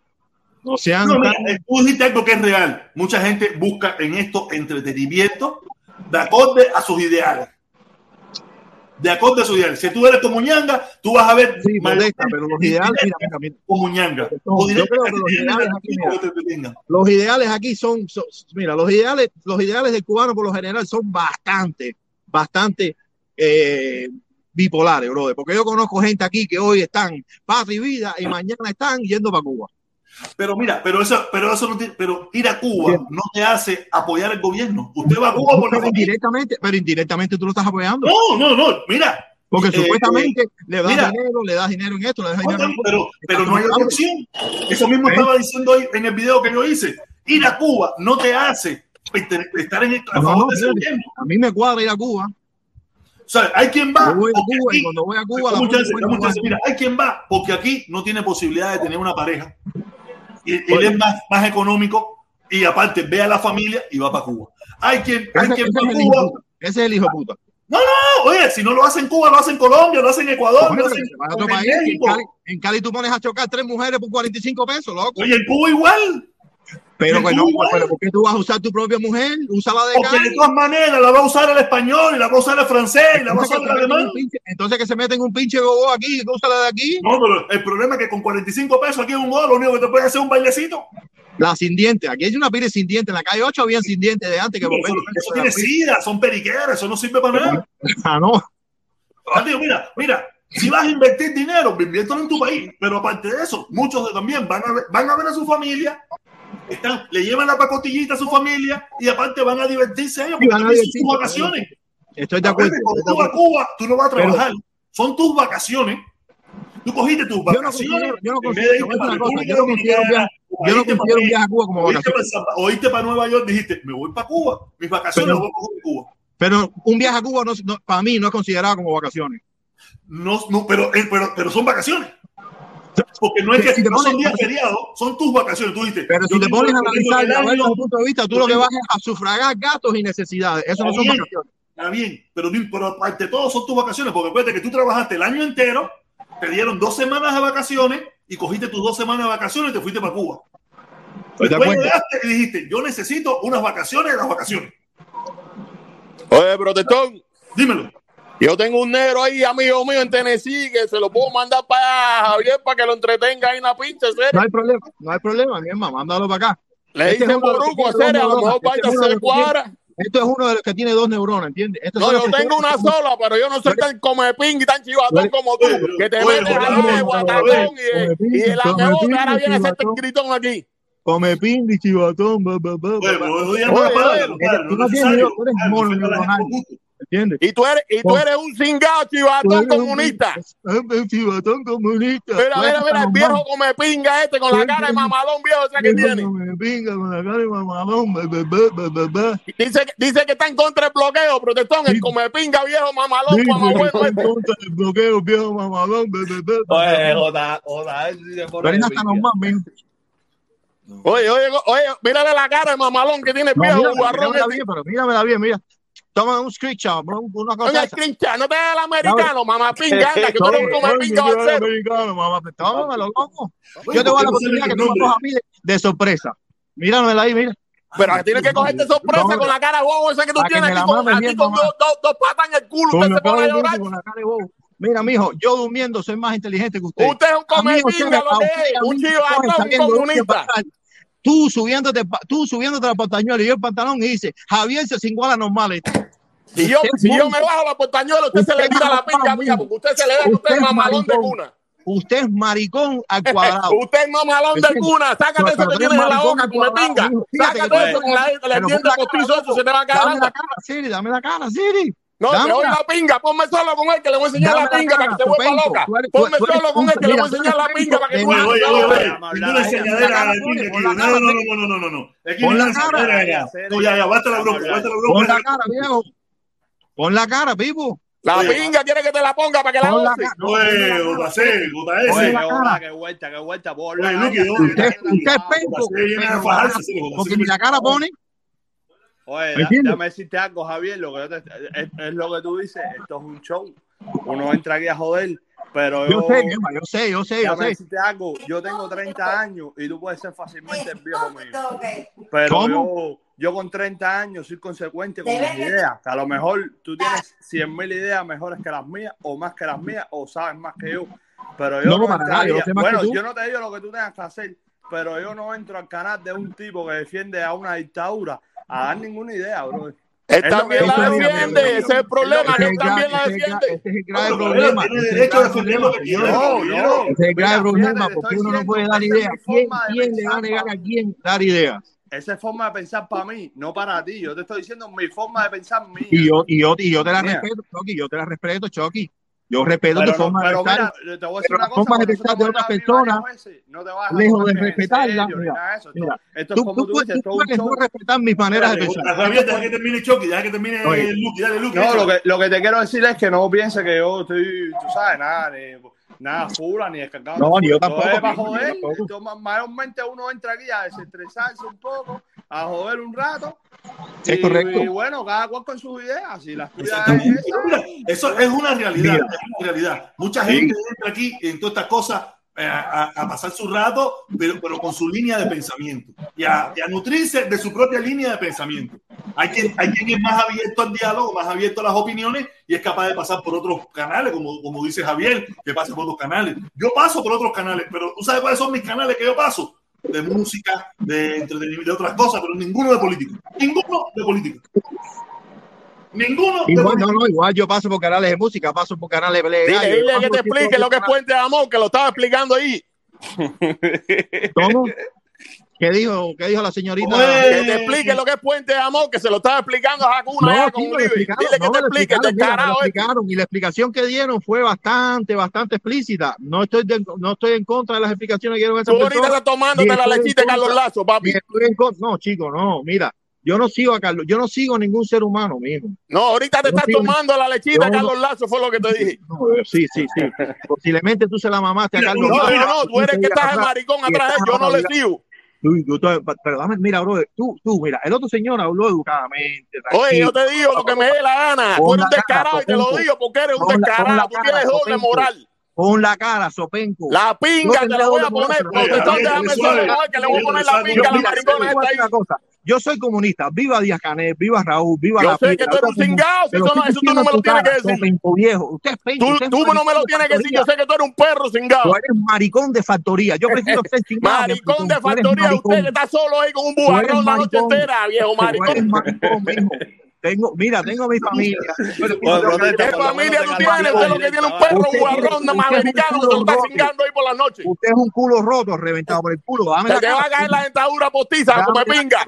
No sean. No, mira, dijiste algo que es real. Mucha gente busca en esto entretenimiento de acorde a sus ideales. De acorde a sus ideales. Si tú eres como ñanga, tú vas a ver. Sí, molesta, pero los ideales, mira, mira, mira. Como ñanga. No, yo creo que los ideales, aquí, mira, los ideales aquí son, son, mira, los ideales, los ideales del cubano por lo general son bastante, bastante eh, bipolares, brother. Porque yo conozco gente aquí que hoy están patria y vida y mañana están yendo para Cuba. Pero mira, pero eso, pero eso no tiene, pero ir a Cuba no te hace apoyar el gobierno. Usted va a Cuba por pero indirectamente, pero indirectamente tú lo estás apoyando. No, no, no, mira. Porque eh, supuestamente eh, le das mira, dinero, le das dinero en esto, le das dinero en pero, pero no hay otra opción. Eso mismo ¿Eh? estaba diciendo hoy en el video que yo hice. Ir a Cuba no te hace estar en favor no, gobierno. A mí me cuadra ir a Cuba. O sea, hay quien va. Yo voy a Cuba aquí, y cuando voy a Cuba, la muchas muchas veces, mira, hay quien va porque aquí no tiene posibilidad de tener una pareja y, él es más, más económico y aparte ve a la familia y va para Cuba. Hay quien, hay ese, quien ese va a Cuba. Ese es el hijo puta. No, no, oye, si no lo hacen en Cuba, lo hacen en Colombia, lo hacen en Ecuador, Oye, lo hacen en país, en. Cali, en Cali tú pones a chocar tres mujeres por 45 pesos, loco. Oye, en Cuba igual. Pero bueno, Cuba, pero ¿por qué tú vas a usar tu propia mujer? Úsala de Porque de todas maneras la va a usar el español, y la va a usar el francés, y la va a usar que, el alemán. pinche, entonces que se meten un pinche gogo aquí, que úsala de aquí. No, pero el problema es que con 45 pesos aquí en un gol, lo único que te puedes hacer es un bailecito. La sin dientes. Aquí hay una pila sin dientes. En la calle 8 habían sin dientes de antes que Eso, tiene sida, son periqueras, eso no sirve para nada. Ah, no. Ah, tío, mira, mira, si vas a invertir dinero, inviértelo en tu país. Pero aparte de eso, muchos de también van a ver, van a, ver a su familia, están, le llevan la pacotillita a su familia y aparte van a divertirse ellos porque van a sus vacaciones. Estoy de acuerdo. Cuando tú vas a. Cuba, tú no vas a trabajar. Son tus vacaciones. Tú cogiste tus vacaciones. yo no considero, un viaje, a Cuba como vacaciones. Oíste para Nueva York, dijiste, me voy para Cuba. Mis vacaciones las voy a coger en Cuba. Pero un viaje a Cuba no, no- para mí no es considerado como vacaciones. No, no, pero, eh, pero, pero son vacaciones. Porque no es que si no son días feriados, son tus vacaciones. Tú dijiste, pero si te pones a analizar desde el punto de vista, tú lo que vas es a sufragar gastos y necesidades. Eso no son vacaciones. Está bien, pero, pero aparte de todo son tus vacaciones, porque acuérdate que tú trabajaste el año entero, te dieron dos semanas de vacaciones y cogiste tus dos semanas de vacaciones y te fuiste para Cuba. Después llegaste y dijiste, yo necesito unas vacaciones de las vacaciones. Oye, protestón. Dímelo. Yo tengo un negro ahí, amigo mío, en Tennessee, que se lo puedo mandar para Javier para que lo entretenga ahí en la pinche, ¿serio? No hay problema, no hay problema, mi hermano, mándalo para acá. Le este dicen Boruco, serio, a lo mejor vaya a hacer cuadra. Esto es uno de los que tiene dos neuronas, ¿entiendes? no, yo tengo una sola, pero yo no soy tan come ping y tan chivatón como tú, que te metes a guatacón y, y el amor ahora viene a hacerte el gritón aquí. Come ping y chivatón, ba, ba, ba. Oye, oye, oye, ¿Entiendes? Y tú eres, y tú eres un cingado chivatón comunista. Un chivatón comunista. Mira, mira, mira, el viejo come pinga este con la cara de mamalón viejo ese que tiene. Come pinga con la cara de mamalón. Dice, dice que está en contra del bloqueo, protestón, el come pinga viejo mamalón. Está en contra del bloqueo viejo mamalón. Oye, joda, joda. Pero es hasta normalmente. Oye, oye, oye, mírale la cara de mamalón que tiene el viejo guarrón. Míramela bien, pero míramela bien, mira. Toma un screenshot, bro, una cosa. Un screenshot, no te da el americano, mamá pinga, anda, que tú eres un come pinga americano, mamá, tómalo, loco. Yo te voy a la oportunidad que tú me cojas a mí de sorpresa. Míramela ahí, mira. Pero tienes que cogerte sorpresa con la cara de bobo esa que tú tienes aquí con, aquí con dos, dos, patas en el culo. Usted se pone a llorar. Mira, mijo, yo durmiendo soy más inteligente que usted. Usted es un come pinga, lo que es, un chivatón, un comunista tú subiéndote, tú subiéndote la pantañuela y yo el pantalón y dice, Javier se cingó a la normal. Si yo, si yo me bajo la pantañuela, usted, usted se le tira la pinga mía, porque usted se le da que usted es mamalón de cuna. Usted es maricón al cuadrado. usted es mamalón de cuna. Sácate eso que tienes en la boca, me pinga. Sácate eso con la, el diente postizo, eso se te va a caer. Dame la cara, Siri, dame la cara, Siri. No, te doy la pinga, ponme solo con él que le voy a enseñar la pinga para que te vuelva loca. Ponme solo con él que le voy a enseñar la pinga para que tú Oye, oye, pinga No, no, no, no, no, no. Pon la cara. No, ya, ya, basta la bronca, basta la bronca. Pon la cara, viejo. Pon la cara, vivo. La pinga quiere que te la ponga para que la goce. Oye, Jota C, Jota S. Oye, qué vuelta, qué vuelta. Usted es penco. Porque ni la cara pone. Oye, déjame decirte algo, Javier, lo que es, es, lo que tú dices, esto es un show. Uno entra aquí a joder, pero yo... Yo sé, yo sé, yo sé, yo sé. decirte algo, yo tengo 30 años y tú puedes ser fácilmente el viejo mío. Pero yo, yo con 30 años soy consecuente con mis ideas. Que a lo mejor tú tienes 100 mil ideas mejores que las mías, o más que las mías, o sabes más que yo. Pero yo no, entraría, bueno, yo no te digo lo que tú tengas que hacer, pero yo no entro al canal de un tipo que defiende a una dictadura a dar ninguna idea, bro. Él también la defiende, ese es el problema, él también la defiende. Ese es el grave problema. Tiene derecho a defender lo que quiere. No, no. Ese es el grave problema, porque uno no puede dar ideas. ¿Quién, quién le va a negar a quién dar ideas? Esa es forma de pensar para mí, no para ti. Yo te estoy diciendo mi forma de pensar mía. Y yo, y yo, y yo te la respeto, Chucky, yo te la respeto, Chucky. Yo respeto tu forma de pensar. Mira, te voy a decir una cosa, de pensar de otra persona, no te vas a lejos de respetarla. Mira, mira, esto es como tú, tú, dices, tú puedes no respetar mis maneras de pensar. Javier, deja que termine Chucky, deja que termine Luke, dale Luke. No, lo que, lo que te quiero decir es que no pienses que yo estoy, tú sabes, nada, ni, nada fula, ni descargado. No, ni yo tampoco. Para joder, mayormente uno entra aquí a desestresarse un poco, a joder un rato es correcto. Y bueno, cada cual con sus ideas. Y las Eso es una realidad. Es una realidad. Mucha gente entra aquí en todas estas cosas eh, a, pasar su rato, pero, pero con su línea de pensamiento y a, nutrirse de su propia línea de pensamiento. Hay quien, hay quien es más abierto al diálogo, más abierto a las opiniones y es capaz de pasar por otros canales, como, como dice Javier, que pasa por otros canales. Yo paso por otros canales, pero ¿tú sabes cuáles son mis canales que yo paso? De música, de entretenimiento, de otras cosas, pero ninguno de político. Ninguno de político. Ninguno. Igual, no, no, igual yo paso por canales de música, paso por canales de Dile, dile que te explique lo que es Puente de Amor, que lo estaba explicando ahí. ¿Cómo? ¿Qué dijo, ¿Qué dijo la señorita? que te explique lo que es Puente de Amor, que se lo estaba explicando a Hakuna. No, con Dile que te explique, explicaron, Y la explicación que dieron fue bastante, bastante explícita. No estoy, no estoy en contra de las explicaciones que dieron esas Tú ahorita estás tomándote la lechita de Carlos Lazo, papi. no, chico, no, mira. yo no sigo a Carlos, yo no sigo a ningún ser humano, mijo. No, ahorita te estás tomando la lechita, Carlos Lazo, fue lo que te dije. sí, sí, sí. Posiblemente tú se la mamaste a Carlos Lazo. No, no, no, tú eres que estás el maricón atrás, yo no le sigo. Pero dame, mira, bro, tú, tú, mira, el otro señor habló educadamente. Oye, yo te digo lo que me dé la gana. Tú eres un descarado y te lo digo porque eres un descarado. Tú tienes doble moral. Pon la cara, Sopenco. La pinga te la voy a poner. déjame que le voy a poner la pinga a la maricona esta ahí. Yo soy comunista. Viva Díaz Canel, viva Raúl, viva Yo la sé que tú eres un cingado. Eso, no, eso tú no me lo tienes que decir. Viejo. Usted es tú, usted tú no me lo tienes que decir. Yo sé que tú eres un perro cingado. Tú eres maricón de factoría. Yo prefiero ser chingado. maricón de factoría. Usted que está solo ahí con un bujarrón la noche entera, viejo maricón. Tengo, mira, tengo mi familia. ¿Qué familia tú tienes? Usted lo que tiene un perro guarrón americano que lo está chingando ahí por la noche. Usted es un culo roto, reventado por el culo. Se te va a caer la dentadura postiza, come pinga.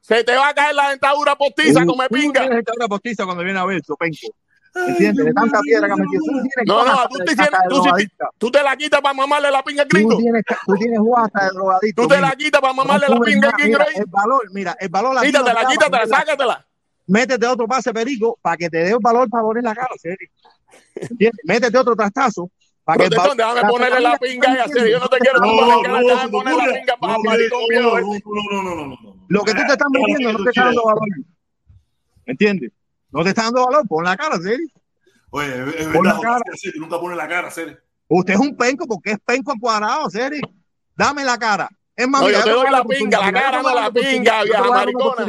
Se te va a caer la dentadura postiza, come pinga. La dentadura postiza cuando viene a ver. ¿Entiendes? De tanta piedra que me. No, no, tú te, tienes, tú, tú te la quitas para mamarle la pinga al gringo. Tú tienes, tú tienes guasta de drogadito. Tú te la quitas para mamarle la pinga al gringo. El valor, mira, el valor. Quítatela, quítatela, sácatela métete otro pase perico para que te dé un valor para poner la cara, serio. Métete otro trastazo para que ¿Dónde déjame ponerle la pinga y hacer? Yo no te quiero no, que la poner la pinga para maricón viejo. No, no, no, no, Lo que tú te estás metiendo no te está dando valor. ¿Entiendes? No te está dando valor, pon la cara, serio. Oye, es verdad, nunca pone la cara, serio. Usted es un penco porque es penco cuadrado, serio. Dame la cara. Es más, no, yo te doy la pinga, la cara no la pinga, vieja maricona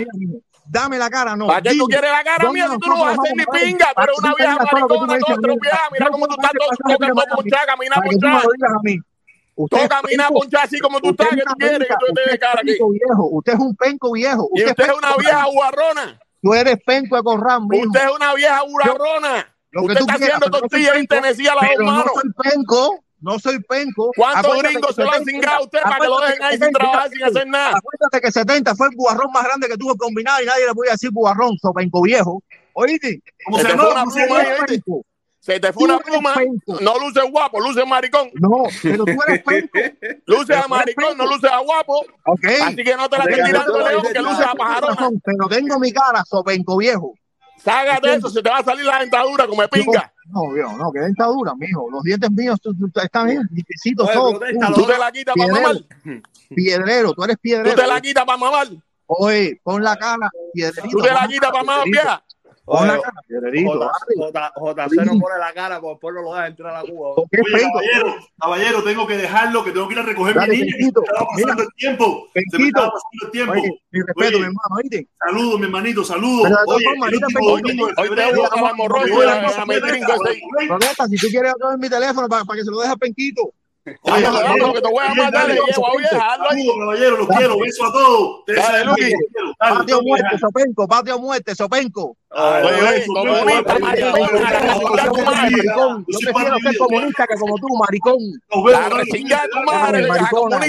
dame la cara, no. ¿Para qué tú quieres la cara mía si tú no vas a hacer ni pinga? Pero una vieja maricona, todo estropeada. Mira cómo tú estás todo ponchada, camina ponchada. Tú camina ponchada así como tú estás, que tú quieres que tú te de cara aquí. Usted es un penco viejo. Y usted es una vieja guarrona. Tú eres penco de corral, Usted es una vieja guarrona. Usted está haciendo tortillas en Tennessee a las dos manos. No soy penco. No soy penco. ¿Cuántos gringos se lo han cingado a usted para que lo dejen ahí sin trabajar, sin hacer nada? Acuérdate que 70 fue el bugarrón más grande que tuvo combinado y nadie le podía decir bugarrón, so penco viejo. Oíste, ¿cómo se, se fue una pluma ahí, Se te fue una pluma. No luce guapo, luce maricón. No, pero tú eres penco. luce a maricón, no luce a guapo. Okay. Así que no te la estés tirando león, que luce a pajarona. Pero tengo mi cara, so penco viejo. Ságate eso, se te va a salir la dentadura como pinga. No, no, no, que dentadura, mijo. Los dientes míos están bien, limpiecitos todos. Tú te la quitas para mamar. Piedrero, tú eres piedrero. Tú te la quitas para mamar. Oye, pon la cara, piedrerito. Tú te la quitas para mamar, vieja. Cara, piedrerito. JC no pone la cara, porque después no lo deja entrar a la Cuba. Oye, caballero, caballero, tengo que dejarlo, que tengo que ir a recoger mi niña. Se estaba pasando el tiempo. Se me estaba pasando el tiempo. Oye, mi respeto, mi hermano, oíste. Saludos, mi hermanito, saludos. Oye, hoy te a. Si tú quieres mi teléfono para que se lo deje a Penquito. Oye, lo que te voy a mandar, le llevo a Saludos, caballero, los quiero. Beso a todos. Patio muerte, Sopenco, patio muerte, Sopenco. Oye. Yo prefiero ser comunista que como tú, maricón. La tu madre, comunista.